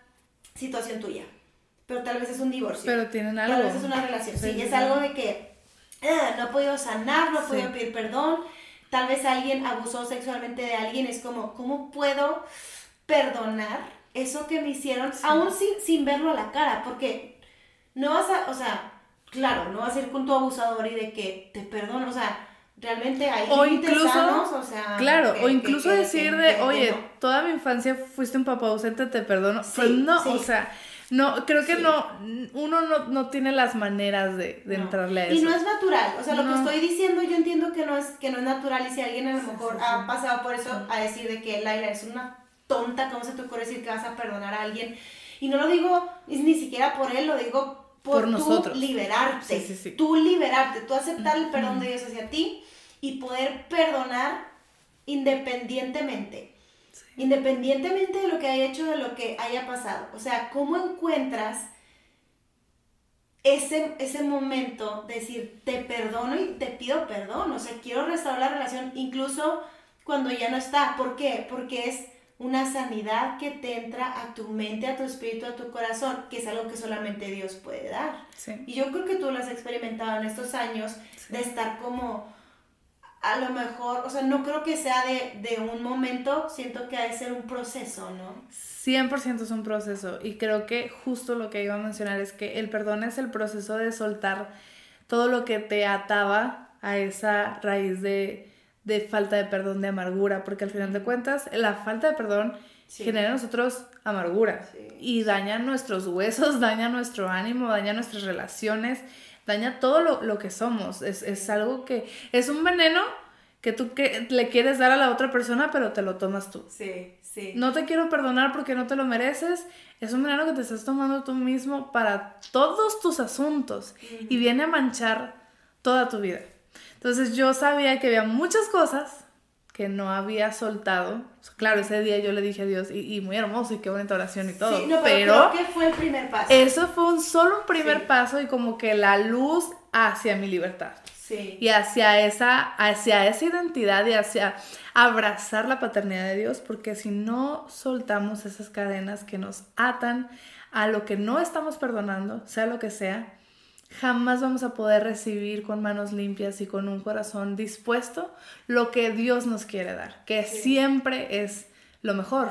situación tuya, pero tal vez es un divorcio. Pero tienen algo. Tal vez es una relación, sí, es algo de que ah, no ha podido sanar, no ha podido pedir perdón, tal vez alguien abusó sexualmente de alguien, es como, ¿cómo puedo perdonar eso que me hicieron, aún sin, sin verlo a la cara, porque no vas a, o sea, claro, no vas a ir con tu abusador y de que te perdono, o sea, realmente hay o incluso, o sea, claro, o incluso decir de, oye, toda mi infancia fuiste un papá ausente, te perdono, pues no, o sea, no, creo que no, uno no, no, tiene las maneras de, de entrarle a eso. Y no es natural, o sea, lo que estoy diciendo yo entiendo que no es, que no es natural y si alguien a lo mejor ha pasado por eso, a decir de que Laila es una tonta, ¿cómo se te ocurre decir que vas a perdonar a alguien? Y no lo digo ni siquiera por él, lo digo por, por nosotros. liberarte, tú liberarte, tú aceptar el perdón de Dios hacia ti y poder perdonar independientemente independientemente de lo que haya hecho, de lo que haya pasado. O sea, ¿cómo encuentras ese, ese momento de decir, te perdono y te pido perdón? O sea, quiero restaurar la relación incluso cuando ya no está. ¿Por qué? Porque es una sanidad que te entra a tu mente, a tu espíritu, a tu corazón, que es algo que solamente Dios puede dar. Y yo creo que tú lo has experimentado en estos años de estar como a lo mejor, o sea, no creo que sea de, un momento, siento que ha de ser un proceso, ¿no? 100% es un proceso y creo que justo lo que iba a mencionar es que el perdón es el proceso de soltar todo lo que te ataba a esa raíz de, falta de perdón, de amargura, porque al final de cuentas la falta de perdón genera en nosotros amargura y daña nuestros huesos, daña nuestro ánimo, daña nuestras relaciones daña todo lo, que somos. Es, algo que es un veneno que tú que le quieres dar a la otra persona, pero te lo tomas tú. Sí, sí. No te quiero perdonar porque no te lo mereces. Es un veneno que te estás tomando tú mismo para todos tus asuntos y viene a manchar toda tu vida. Entonces yo sabía que había muchas cosas que no había soltado. Claro, ese día yo le dije a Dios, y, muy hermoso, y qué bonita oración y todo. Sí, no, pero, ¿qué fue el primer paso? Eso fue un solo un primer paso y como que la luz hacia mi libertad. Sí. Y hacia esa, hacia esa identidad y hacia abrazar la paternidad de Dios, porque si no soltamos esas cadenas que nos atan a lo que no estamos perdonando, sea lo que sea, jamás vamos a poder recibir con manos limpias y con un corazón dispuesto lo que Dios nos quiere dar, que siempre es lo mejor.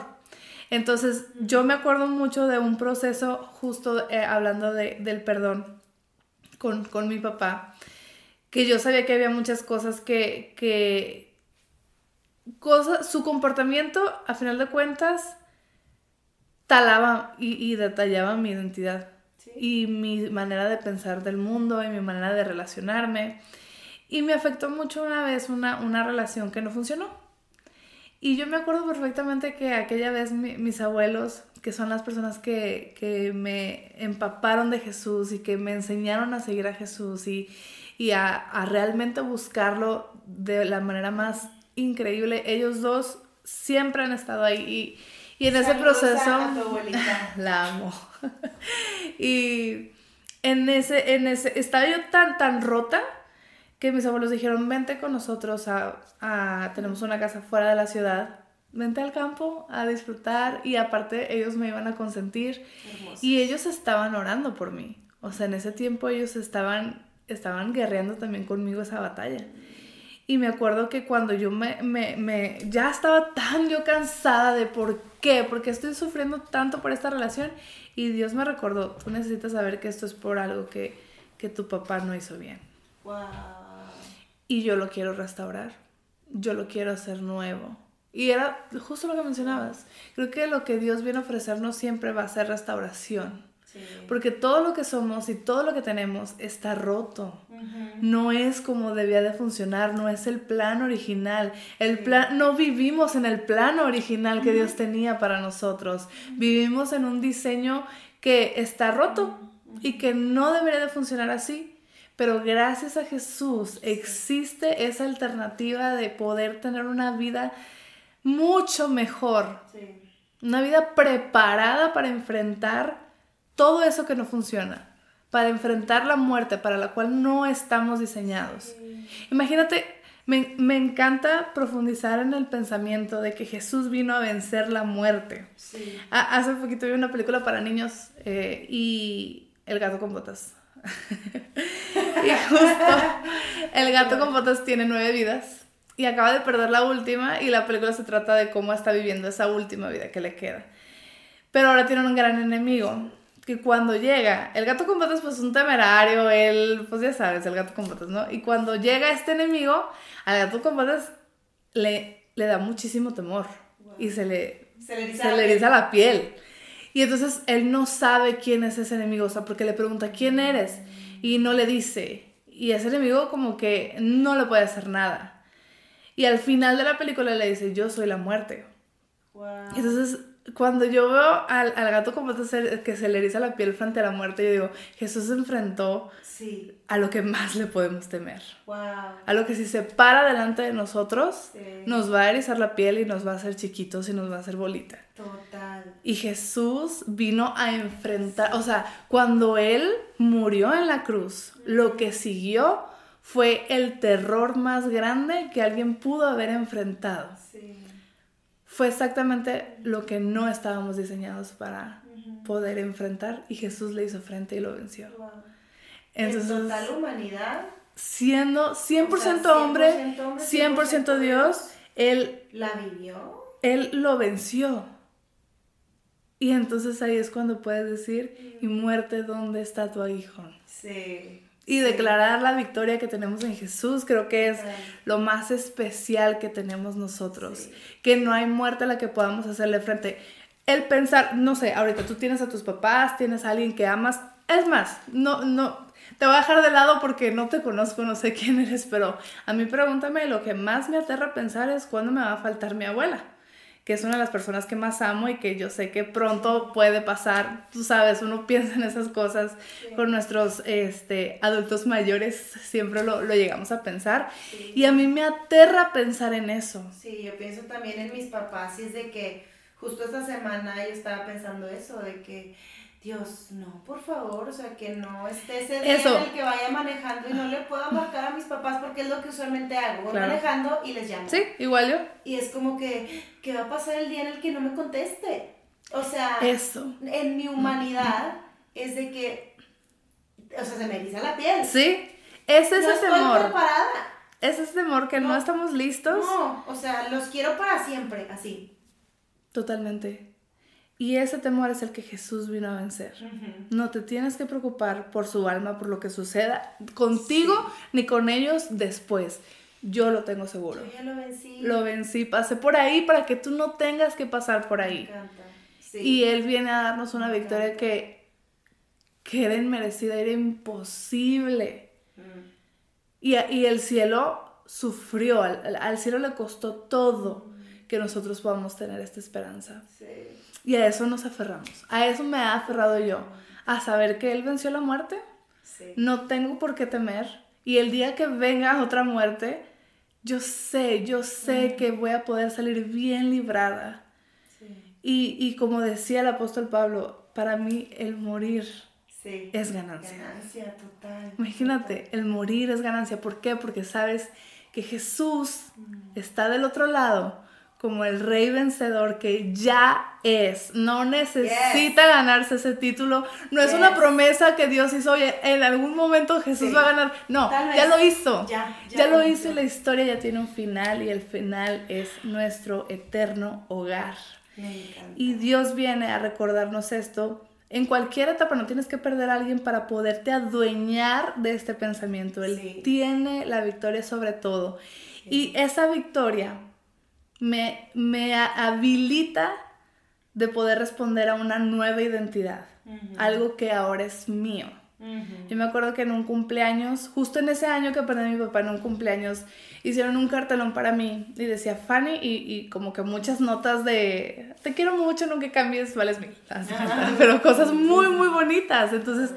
Entonces, yo me acuerdo mucho de un proceso, justo eh, hablando del perdón con, mi papá, que yo sabía que había muchas cosas que, que cosas, su comportamiento, a final de cuentas, talaba y detallaba mi identidad y mi manera de pensar del mundo y mi manera de relacionarme. Y me afectó mucho una vez una, una relación que no funcionó. Y yo me acuerdo perfectamente que aquella vez mis abuelos, que son las personas que, que, me empaparon de Jesús y que me enseñaron a seguir a Jesús y, y a, realmente buscarlo de la manera más increíble, ellos dos siempre han estado ahí. Y en ese proceso... la amo. y en ese, en ese, estaba yo tan, tan rota que mis abuelos dijeron, vente con nosotros a, tenemos una casa fuera de la ciudad, vente al campo a disfrutar y aparte ellos me iban a consentir y ellos estaban orando por mí. O sea, en ese tiempo ellos estaban, estaban guerreando también conmigo esa batalla. Y me acuerdo que cuando yo me, me, me, ya estaba tan yo cansada de por qué, porque estoy sufriendo tanto por esta relación. Y Dios me recordó, tú necesitas saber que esto es por algo que, que tu papá no hizo bien. Wow. Y yo lo quiero restaurar. Yo lo quiero hacer nuevo. Y era justo lo que mencionabas. Creo que lo que Dios viene a ofrecernos siempre va a ser restauración. Porque todo lo que somos y todo lo que tenemos está roto. No es como debía de funcionar, no es el plan original. El plan, no vivimos en el plan original que Dios tenía para nosotros. Vivimos en un diseño que está roto y que no debería de funcionar así. Pero gracias a Jesús existe esa alternativa de poder tener una vida mucho mejor. Una vida preparada para enfrentar todo eso que no funciona, para enfrentar la muerte para la cual no estamos diseñados. Imagínate, me, encanta profundizar en el pensamiento de que Jesús vino a vencer la muerte. hace poquito vi una película para niños eh, y El gato con botas. y justo el gato con botas tiene nueve vidas y acaba de perder la última y la película se trata de cómo está viviendo esa última vida que le queda. Pero ahora tiene un gran enemigo. Que cuando llega, el gato con patas, pues un temerario, él, pues ya sabes, el gato con patas, ¿no? Y cuando llega este enemigo, al gato con patas le, le da muchísimo temor. Y se le, Se le eriza se la le piel. eriza la piel. Y entonces él no sabe quién es ese enemigo, o sea, porque le pregunta, ¿quién eres? Y no le dice. Y ese enemigo como que no le puede hacer nada. Y al final de la película le dice, yo soy la muerte. Wow. Entonces, cuando yo veo al, al gato como se- que se le eriza la piel frente a la muerte, yo digo, Jesús se enfrentó Sí. a lo que más le podemos temer. Wow. A lo que si se para delante de nosotros, Sí. nos va a erizar la piel y nos va a hacer chiquitos y nos va a hacer bolita. Total. Y Jesús vino a enfrentar, o sea, cuando Él murió en la cruz, lo que siguió fue el terror más grande que alguien pudo haber enfrentado. Sí. Fue exactamente lo que no estábamos diseñados para poder enfrentar y Jesús le hizo frente y lo venció. Wow. Entonces, en total humanidad. siendo 100% o sea, hombre, 100% hombre, 100% Dios, Él, La vivió. él lo venció. Y entonces ahí es cuando puedes decir, y muerte, ¿dónde está tu aguijón? Sí. Y declarar la victoria que tenemos en Jesús, creo que es lo más especial que tenemos nosotros. Sí. Que no hay muerte a la que podamos hacerle frente. El pensar, no sé, ahorita tú tienes a tus papás, tienes a alguien que amas. Es más, no, no, te voy a dejar de lado porque no te conozco, no sé quién eres, pero a mí pregúntame, lo que más me aterra pensar es cuándo me va a faltar mi abuela que es una de las personas que más amo y que yo sé que pronto puede pasar. Tú sabes, uno piensa en esas cosas con nuestros este, adultos mayores, siempre lo, lo llegamos a pensar. Sí. Y a mí me aterra pensar en eso. Sí, yo pienso también en mis papás y es de que justo esta semana yo estaba pensando eso, de que Dios, no, por favor, o sea, que no esté ese día Eso. en el que vaya manejando y no le pueda marcar a mis papás porque es lo que usualmente hago, voy Claro. manejando y les llamo. Sí, igual yo. Y es como que, ¿qué va a pasar el día en el que no me conteste? O sea, Eso. en mi humanidad es de que, o sea, se me eriza la piel. Sí, es ese no estoy temor. preparada. Es ese temor que no, No. estamos listos. No, o sea, los quiero para siempre, así. Totalmente. Y ese temor es el que Jesús vino a vencer. No te tienes que preocupar por su alma, por lo que suceda contigo ni con ellos después. Yo lo tengo seguro. Yo ya lo vencí. Lo vencí, pasé por ahí para que tú no tengas que pasar por Me ahí. encanta. Sí. Y Él viene a darnos una Me victoria encanta. que, que era inmerecida, era imposible. Mm, Y, el cielo sufrió, al, cielo le costó todo que nosotros podamos tener esta esperanza. sí. Y a eso nos aferramos. A eso me he aferrado yo. A saber que Él venció la muerte. Sí. No tengo por qué temer. Y el día que venga otra muerte, yo sé, yo sé que voy a poder salir bien librada. Sí. Y, y como decía el apóstol Pablo, para mí el morir Sí. es ganancia. Ganancia total. Imagínate, el morir es ganancia. ¿Por qué? Porque sabes que Jesús está del otro lado como el rey vencedor que ya es. No necesita ganarse ese título. No es una promesa que Dios hizo, oye, en algún momento Jesús Sí. va a ganar. No, ya lo hizo. Ya, Ya, ya lo hizo y la historia ya tiene un final y el final es nuestro eterno hogar. Me encanta. Y Dios viene a recordarnos esto. En cualquier etapa no tienes que perder a alguien para poderte adueñar de este pensamiento. Él Sí. tiene la victoria sobre todo. Y esa victoria me, me habilita de poder responder a una nueva identidad. Algo que ahora es mío. Yo me acuerdo que en un cumpleaños, justo en ese año que perdí a mi papá en un cumpleaños, hicieron un cartelón para mí y decía Fanny y, y como que muchas notas de te quiero mucho, nunca cambies, vales mil. Pero cosas muy, muy bonitas. Entonces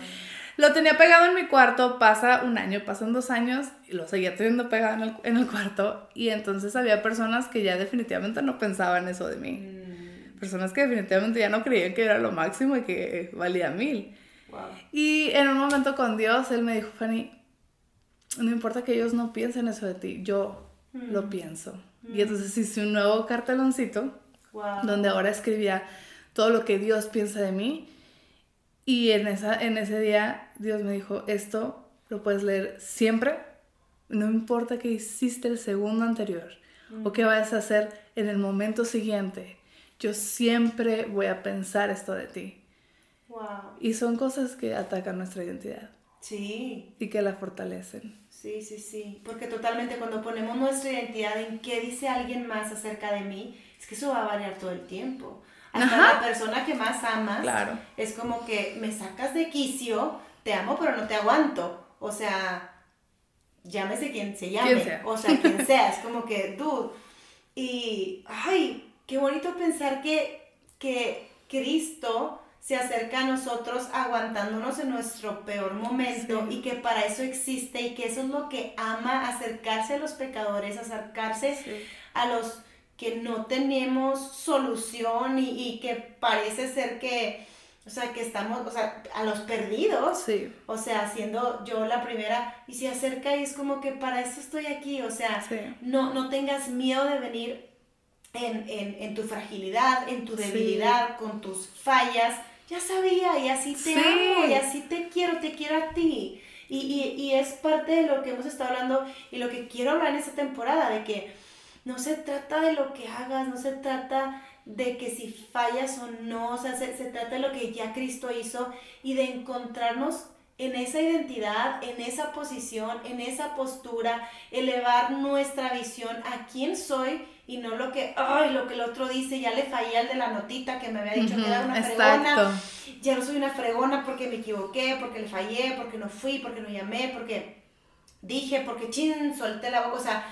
lo tenía pegado en mi cuarto, pasa un año, pasan dos años y lo seguía teniendo pegado en el, en el cuarto. Y entonces había personas que ya definitivamente no pensaban eso de mí. Mm, Personas que definitivamente ya no creían que era lo máximo y que valía mil. Wow. Y en un momento con Dios, Él me dijo, Fanny, no importa que ellos no piensen eso de ti, yo lo pienso. Y entonces hice un nuevo carteloncito Wow. donde ahora escribía todo lo que Dios piensa de mí. Y en, esa, en ese día Dios me dijo, esto lo puedes leer siempre, no importa que hiciste el segundo anterior o que vayas a hacer en el momento siguiente. yo siempre voy a pensar esto de ti. Wow. Y son cosas que atacan nuestra identidad. Sí. Y que la fortalecen. Sí, sí, sí. Porque totalmente cuando ponemos nuestra identidad en qué dice alguien más acerca de mí, es que eso va a variar todo el tiempo. Hasta la persona que más amas claro. es como que me sacas de quicio, te amo pero no te aguanto. O sea, llámese quien se llame. O sea, quien sea. Es como que, dude. Y, ay, qué bonito pensar que, que Cristo se acerca a nosotros aguantándonos en nuestro peor momento y que para eso existe y que eso es lo que ama, acercarse a los pecadores, acercarse a los que no tenemos solución y, que parece ser que, o sea, que estamos, o sea, a los perdidos, o sea, siendo yo la primera, y se acerca y es como que para eso estoy aquí, o sea, no, no tengas miedo de venir en, en, tu fragilidad, en tu debilidad, con tus fallas, ya sabía, y así te amo, y así te quiero, te quiero a ti. Y, y, y es parte de lo que hemos estado hablando y lo que quiero hablar en esta temporada, de que no se trata de lo que hagas, no se trata de que si fallas o no, o sea, se, trata de lo que ya Cristo hizo y de encontrarnos en esa identidad, en esa posición, en esa postura, elevar nuestra visión a quién soy y no lo que, ay, lo que el otro dice, ya le fallé al de la notita que me había dicho que era una fregona, ya no soy una fregona porque me equivoqué, porque le fallé, porque no fui, porque no llamé, porque dije, porque chin, solté la boca, o sea,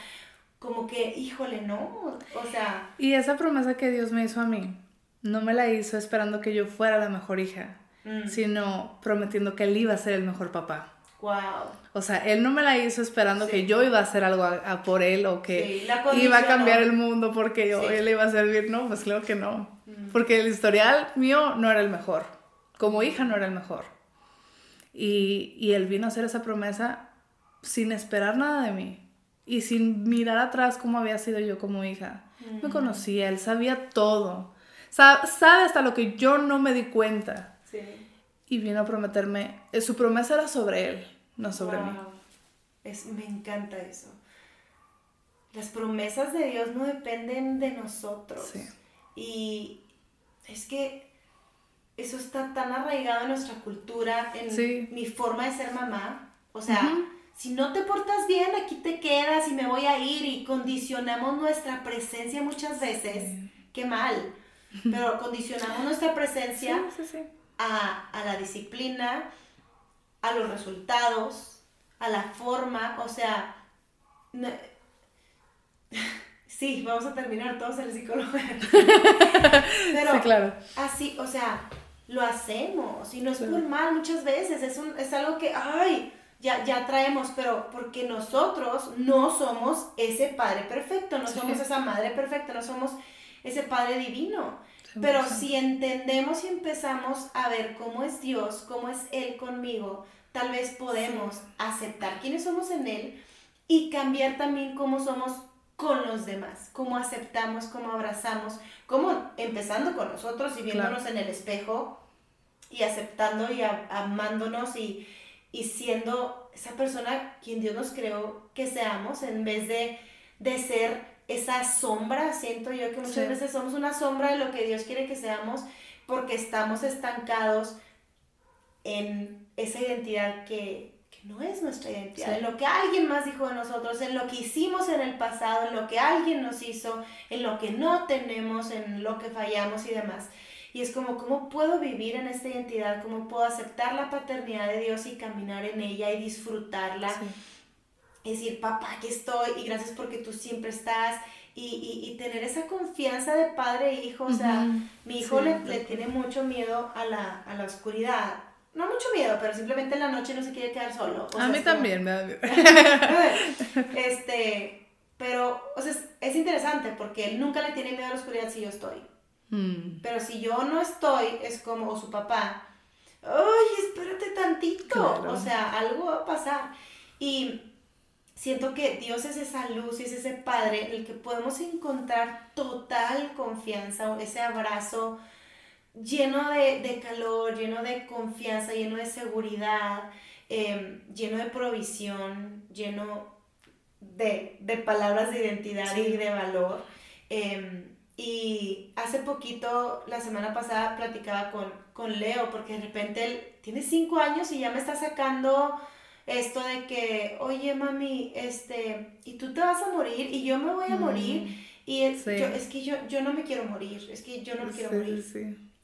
como que, híjole, no, o sea... Y esa promesa que Dios me hizo a mí, no me la hizo esperando que yo fuera la mejor hija, mm. sino prometiendo que él iba a ser el mejor papá. Wow. O sea, él no me la hizo esperando que yo iba a hacer algo a, por él o que iba a cambiar el mundo porque yo, él iba a servir. No, pues claro que no. Mm. Porque el historial mío no era el mejor. Como hija no era el mejor. Y, y él vino a hacer esa promesa sin esperar nada de mí y sin mirar atrás cómo había sido yo como hija. Me conocía, él sabía todo. sabe hasta lo que yo no me di cuenta. Sí. Y vino a prometerme, eh, su promesa era sobre él, no sobre mí. Es, me encanta eso. Las promesas de Dios no dependen de nosotros. Sí. Y es que eso está tan arraigado en nuestra cultura, en mi forma de ser mamá. O sea, si no te portas bien, aquí te quedas y me voy a ir y condicionamos nuestra presencia muchas veces. Qué mal. Pero condicionamos nuestra presencia a, la disciplina, a los resultados, a la forma, o sea... Sí, vamos a terminar todos en el psicólogo. Pero claro. así, o sea, lo hacemos y no es por mal muchas veces, es, un, es algo que, ay, ya, ya traemos, pero porque nosotros no somos ese Padre perfecto, no somos esa Madre perfecta, no somos ese Padre divino. Pero si entendemos y empezamos a ver cómo es Dios, cómo es Él conmigo, tal vez podemos aceptar quiénes somos en Él y cambiar también cómo somos con los demás, cómo aceptamos, cómo abrazamos, cómo empezando con nosotros y viéndonos en el espejo y aceptando y amándonos y, y siendo esa persona quien Dios nos creó que seamos en vez de, de ser esa sombra, siento yo que muchas veces somos una sombra de lo que Dios quiere que seamos porque estamos estancados en esa identidad que, que no es nuestra identidad, en lo que alguien más dijo de nosotros, en lo que hicimos en el pasado, en lo que alguien nos hizo, en lo que no tenemos, en lo que fallamos y demás. Y es como, ¿cómo puedo vivir en esta identidad? ¿Cómo puedo aceptar la paternidad de Dios y caminar en ella y disfrutarla? Y decir, papá, aquí estoy y gracias porque tú siempre estás. Y, y, tener esa confianza de padre e hijo. O sea, mi hijo le, le, tiene mucho miedo a la, a la oscuridad. No mucho miedo, pero simplemente en la noche no se quiere quedar solo. a mí también me da miedo. este, pero, o sea, es, es interesante porque él nunca le tiene miedo a la oscuridad si yo estoy. Mm. Pero si yo no estoy, es como su papá, ¡ay, espérate tantito! O sea, algo va a pasar. Y siento que Dios es esa luz y es ese Padre en el que podemos encontrar total confianza, ese abrazo lleno de, calor, lleno de confianza, lleno de seguridad, em, lleno de provisión, lleno de, palabras de identidad y de valor. Em, Y hace poquito, la semana pasada, platicaba con, con Leo, porque de repente él tiene cinco años y ya me está sacando esto de que, oye mami, este, y tú te vas a morir y yo me voy a morir. Y es, yo, es que yo, yo no me quiero morir, es que yo no me quiero morir.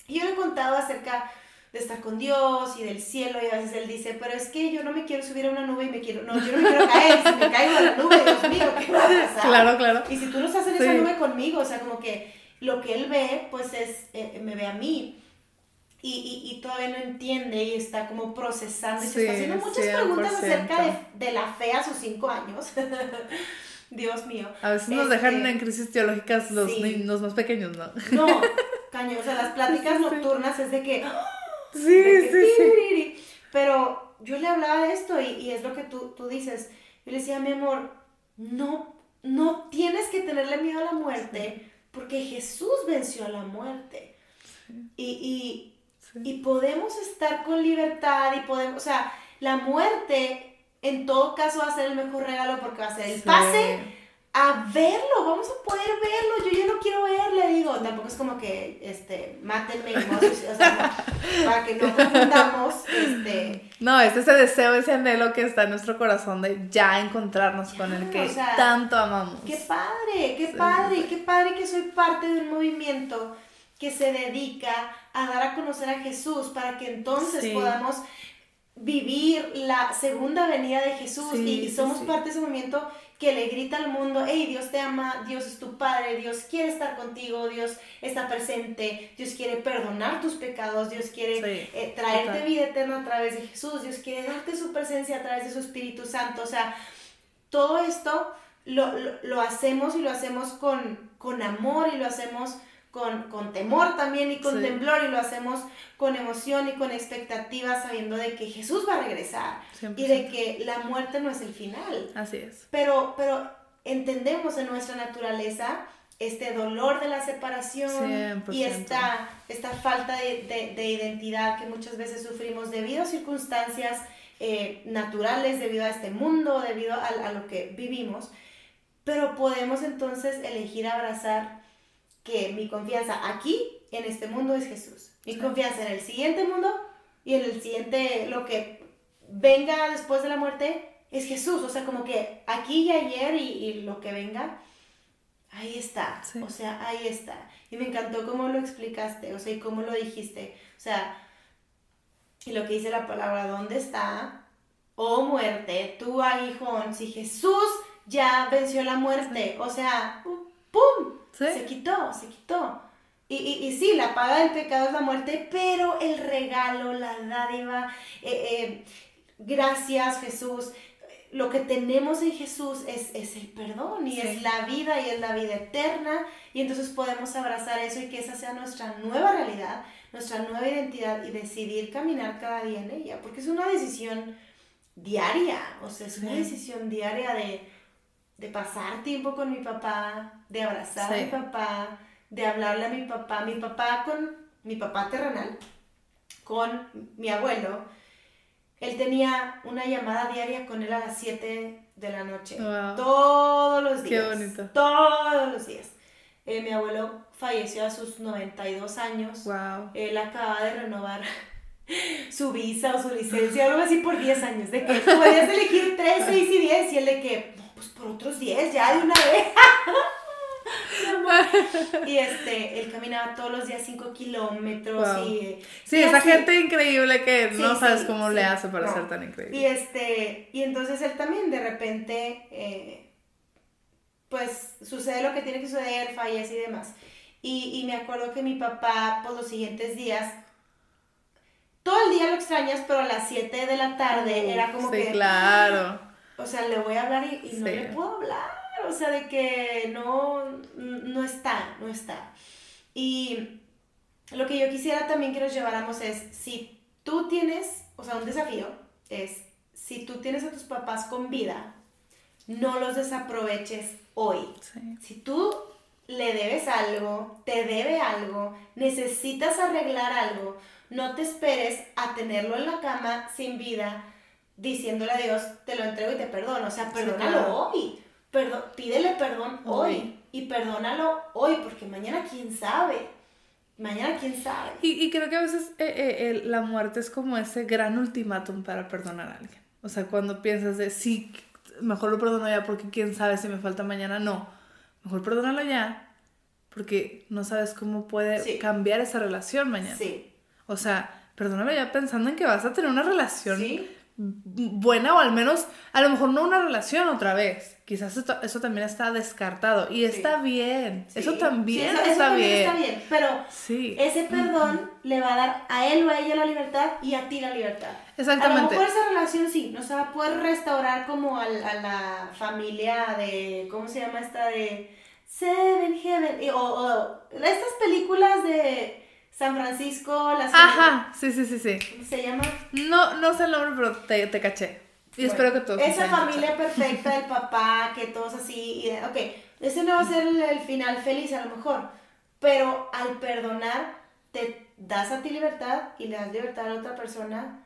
Y yo le he contado acerca de estar con Dios y del cielo y a veces él dice, pero es que yo no me quiero subir a una nube y me quiero, no, yo no me quiero caer, si me caigo de la nube, Dios mío, ¿qué va a pasar? Claro, claro. Y si tú no estás en esa nube conmigo, o sea, como que lo que él ve, pues es, eh, me ve a mí. Y, y, y, todavía no entiende y está como procesando y se está haciendo muchas preguntas acerca de, de, la fe a sus cinco años. Dios mío. A veces nos dejan este, en crisis teológicas los, los más pequeños, ¿no? No, caño, o sea, las pláticas nocturnas es de que Sí, sí, sí. Pero yo le hablaba de esto y, y es lo que tú, tú, dices. Yo le decía, mi amor, no, no tienes que tenerle miedo a la muerte porque Jesús venció a la muerte. Y, y, y, podemos estar con libertad y podemos, o sea, la muerte en todo caso va a ser el mejor regalo porque va a ser el pase a verlo, vamos a poder verlo, yo ya no quiero verle, digo, tampoco es como que, este, mátenme, o sea, para que no confundamos, este... No, es ese deseo, ese anhelo que está en nuestro corazón de ya encontrarnos con el que tanto amamos. Qué padre, qué padre, qué padre que soy parte de un movimiento que se dedica a dar a conocer a Jesús para que entonces podamos vivir la segunda venida de Jesús y somos parte de ese movimiento que le grita al mundo, hey, Dios te ama, Dios es tu Padre, Dios quiere estar contigo, Dios está presente, Dios quiere perdonar tus pecados, Dios quiere eh, traerte vida eterna a través de Jesús, Dios quiere darte su presencia a través de su Espíritu Santo. O sea, todo esto lo, lo, hacemos y lo hacemos con, con amor y lo hacemos con, temor también y con temblor y lo hacemos con emoción y con expectativa sabiendo de que Jesús va a regresar y de que la muerte no es el final. Así es. Pero, pero entendemos en nuestra naturaleza este dolor de la separación y esta, esta falta de, de, identidad que muchas veces sufrimos debido a circunstancias eh, naturales, debido a este mundo, debido a, a lo que vivimos. Pero podemos entonces elegir abrazar que mi confianza aquí, en este mundo, es Jesús. Mi confianza en el siguiente mundo y en el siguiente, lo que venga después de la muerte, es Jesús. O sea, como que aquí y ayer y, lo que venga, ahí está. O sea, ahí está. Y me encantó cómo lo explicaste, o sea, y cómo lo dijiste. O sea, y lo que dice la palabra, ¿dónde está? Oh muerte, tu aguijón, si Jesús ya venció la muerte, o sea, ¡pum! Se quitó, se quitó. Y, y, y, sí, la paga del pecado es la muerte, pero el regalo, la dádiva, eh, eh, gracias Jesús, lo que tenemos en Jesús es, es el perdón y es la vida y es la vida eterna. Y entonces podemos abrazar eso y que esa sea nuestra nueva realidad, nuestra nueva identidad y decidir caminar cada día en ella, porque es una decisión diaria, o sea, es una decisión diaria de de pasar tiempo con mi papá, de abrazar a mi papá, de hablarle a mi papá, mi papá con mi papá terrenal, con mi abuelo. Él tenía una llamada diaria con él a las 7 de la noche. Todos los días. Qué bonito. Todos los días. Eh, mi abuelo falleció a sus 92 años. Wow. Él acaba de renovar su visa o su licencia, algo así por 10 años. De que podías elegir 3, 6 y 10 y él de que pues por otros 10 ya de una vez. y este, él caminaba todos los días 5 kilómetros y... Sí, esa gente increíble que no sabes cómo le hace para ser tan increíble. Y este, y entonces él también de repente, eh, pues sucede lo que tiene que suceder, fallece y demás. Y, y me acuerdo que mi papá, por los siguientes días, todo el día lo extrañas, pero a las 7 de la tarde era como sí, que... claro o sea, le voy a hablar y, no le puedo hablar, o sea, de que no, no está, no está. Y lo que yo quisiera también que nos lleváramos es, si tú tienes, o sea, un desafío es, si tú tienes a tus papás con vida, no los desaproveches hoy. Si tú le debes algo, te debe algo, necesitas arreglar algo, no te esperes a tenerlo en la cama sin vida diciéndole a Dios, te lo entrego y te perdono. O sea, perdónalo hoy. pídele perdón hoy. y perdónalo hoy, porque mañana quién sabe. Mañana quién sabe. Y, creo que a veces eh, eh, la muerte es como ese gran ultimátum para perdonar a alguien. O sea, cuando piensas de sí, mejor lo perdono ya porque quién sabe si me falta mañana, no. Mejor perdónalo ya porque no sabes cómo puede cambiar esa relación mañana. Sí. O sea, perdónalo ya pensando en que vas a tener una relación ¿Sí? Buena o al menos, a lo mejor no una relación otra vez. Quizás eso también está descartado y está bien. Eso también está bien. Está bien, pero ese perdón le va a dar a él o a ella la libertad y a ti la libertad. Exactamente. A lo mejor esa relación sí, no se va a poder restaurar como a, la familia de, ¿cómo se llama esta de Seven Heaven? o estas películas de San Francisco, las... Ajá, sí, sí, sí, sí. ¿Cómo se llama? No, no sé el nombre, pero te, te caché. Y espero que todos. Esa familia perfecta del papá, que todos así. Y, ok, ese no va a ser el, final feliz a lo mejor. Pero al perdonar, te das a ti libertad y le das libertad a la otra persona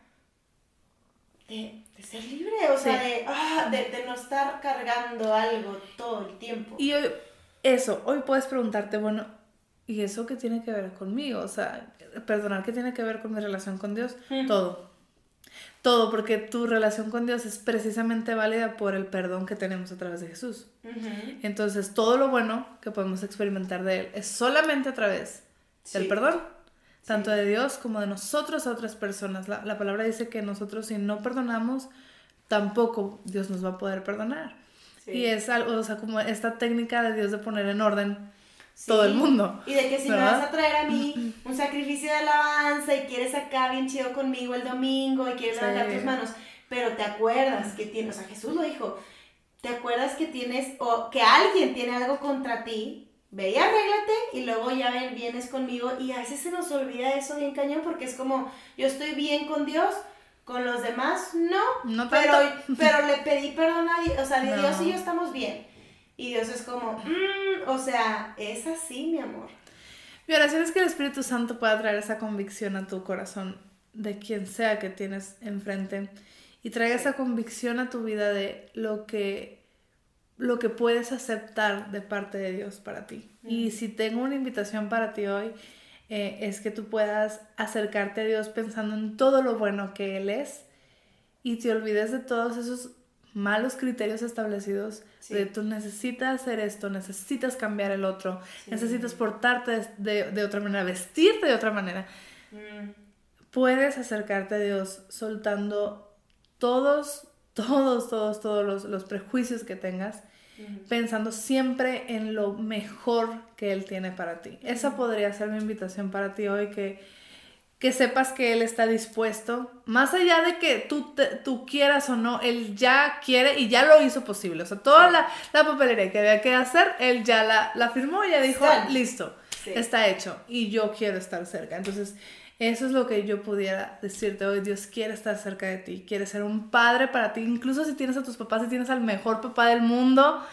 de, de ser libre. O sea, de, ah, de, de, no estar cargando algo todo el tiempo. Y hoy, eso, hoy puedes preguntarte, bueno, ¿Y eso qué tiene que ver conmigo? O sea, perdonar qué tiene que ver con mi relación con Dios. Todo. Todo, porque tu relación con Dios es precisamente válida por el perdón que tenemos a través de Jesús. Entonces, todo lo bueno que podemos experimentar de Él es solamente a través del perdón, tanto de Dios como de nosotros a otras personas. La, la, palabra dice que nosotros si no perdonamos, tampoco Dios nos va a poder perdonar. Y es algo, o sea, como esta técnica de Dios de poner en orden todo el mundo. Y de que si me vas a traer a mí un sacrificio de alabanza y quieres acá bien chido conmigo el domingo y quieres levantar tus manos, pero te acuerdas que tienes, o sea, Jesús lo dijo, te acuerdas que tienes, o que alguien tiene algo contra ti, ve y arréglate y luego ya ven, vienes conmigo y a veces se nos olvida eso bien cañón porque es como, yo estoy bien con Dios, con los demás no, no pero, pero le pedí perdón a o sea, Dios y yo estamos bien. Y Dios es como, mm, o sea, es así, mi amor. Mi oración es que el Espíritu Santo pueda traer esa convicción a tu corazón de quien sea que tienes enfrente y traiga esa convicción a tu vida de lo que lo que puedes aceptar de parte de Dios para ti. Y si tengo una invitación para ti hoy, eh, es que tú puedas acercarte a Dios pensando en todo lo bueno que Él es y te olvides de todos esos malos criterios establecidos de tú necesitas hacer esto, necesitas cambiar el otro, necesitas portarte de, otra manera, vestirte de otra manera. Mm. Puedes acercarte a Dios soltando todos, todos, todos, todos los, prejuicios que tengas, pensando siempre en lo mejor que Él tiene para ti. Esa podría ser mi invitación para ti hoy, que que sepas que Él está dispuesto, más allá de que tú, tú quieras o no, Él ya quiere y ya lo hizo posible. O sea, toda la, la, papelería que había que hacer, Él ya la, la firmó y ya dijo, listo, está hecho y yo quiero estar cerca. Entonces, eso es lo que yo pudiera decirte hoy. Dios quiere estar cerca de ti, quiere ser un padre para ti, incluso si tienes a tus papás, si tienes al mejor papá del mundo,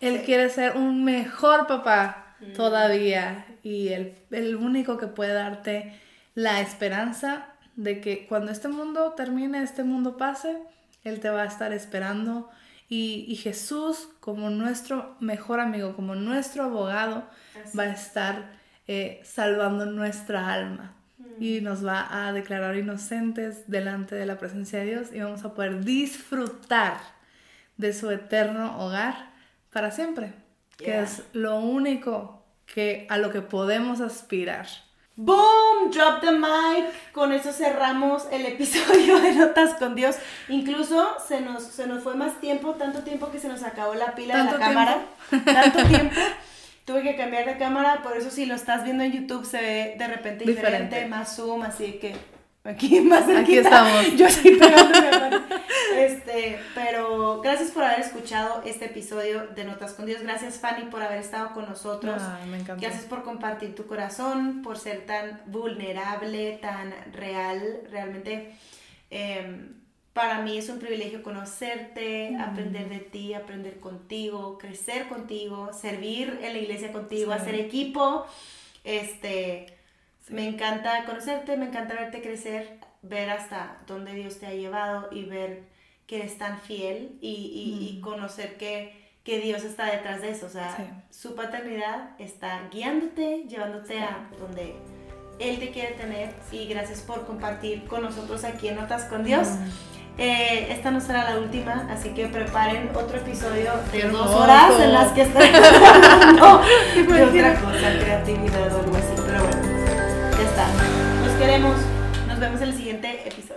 Él quiere ser un mejor papá mm. todavía y el, el único que puede darte la esperanza de que cuando este mundo termine, este mundo pase, Él te va a estar esperando. Y, Jesús, como nuestro mejor amigo, como nuestro abogado, va a estar eh, salvando nuestra alma. Y mm. nos va a declarar inocentes delante de la presencia de Dios y vamos a poder disfrutar de su eterno hogar para siempre, que es lo único que a lo que podemos aspirar. ¡Boom! Drop the mic. Con eso cerramos el episodio de Notas con Dios. Incluso se nos, se nos fue más tiempo, tanto tiempo que se nos acabó la pila de la cámara. Tanto tiempo. Tuve que cambiar de cámara, por eso si lo estás viendo en YouTube se ve de repente diferente, más zoom, así que aquí más cerquita. Aquí estamos. Yo estoy pegándome. este, pero gracias por haber escuchado este episodio de Notas con Dios. Gracias Fanny por haber estado con nosotros. me encanta. Gracias por compartir tu corazón, por ser tan vulnerable, tan real. Realmente em, para mí es un privilegio conocerte, mm. aprender de ti, aprender contigo, crecer contigo, servir en la iglesia contigo, hacer equipo. Este me encanta conocerte, me encanta verte crecer, ver hasta dónde Dios te ha llevado y ver que eres tan fiel y, y, mm. conocer que, que Dios está detrás de eso. O sea, su paternidad está guiándote, llevándote a donde Él te quiere tener. Y gracias por compartir con nosotros aquí en Notas con Dios. Eh, esta no será la última, así que preparen otro episodio de dos horas en las que están hablando de otra cosa, creatividad o algo así. Pero bueno, Nos queremos. Nos vemos en el siguiente episodio.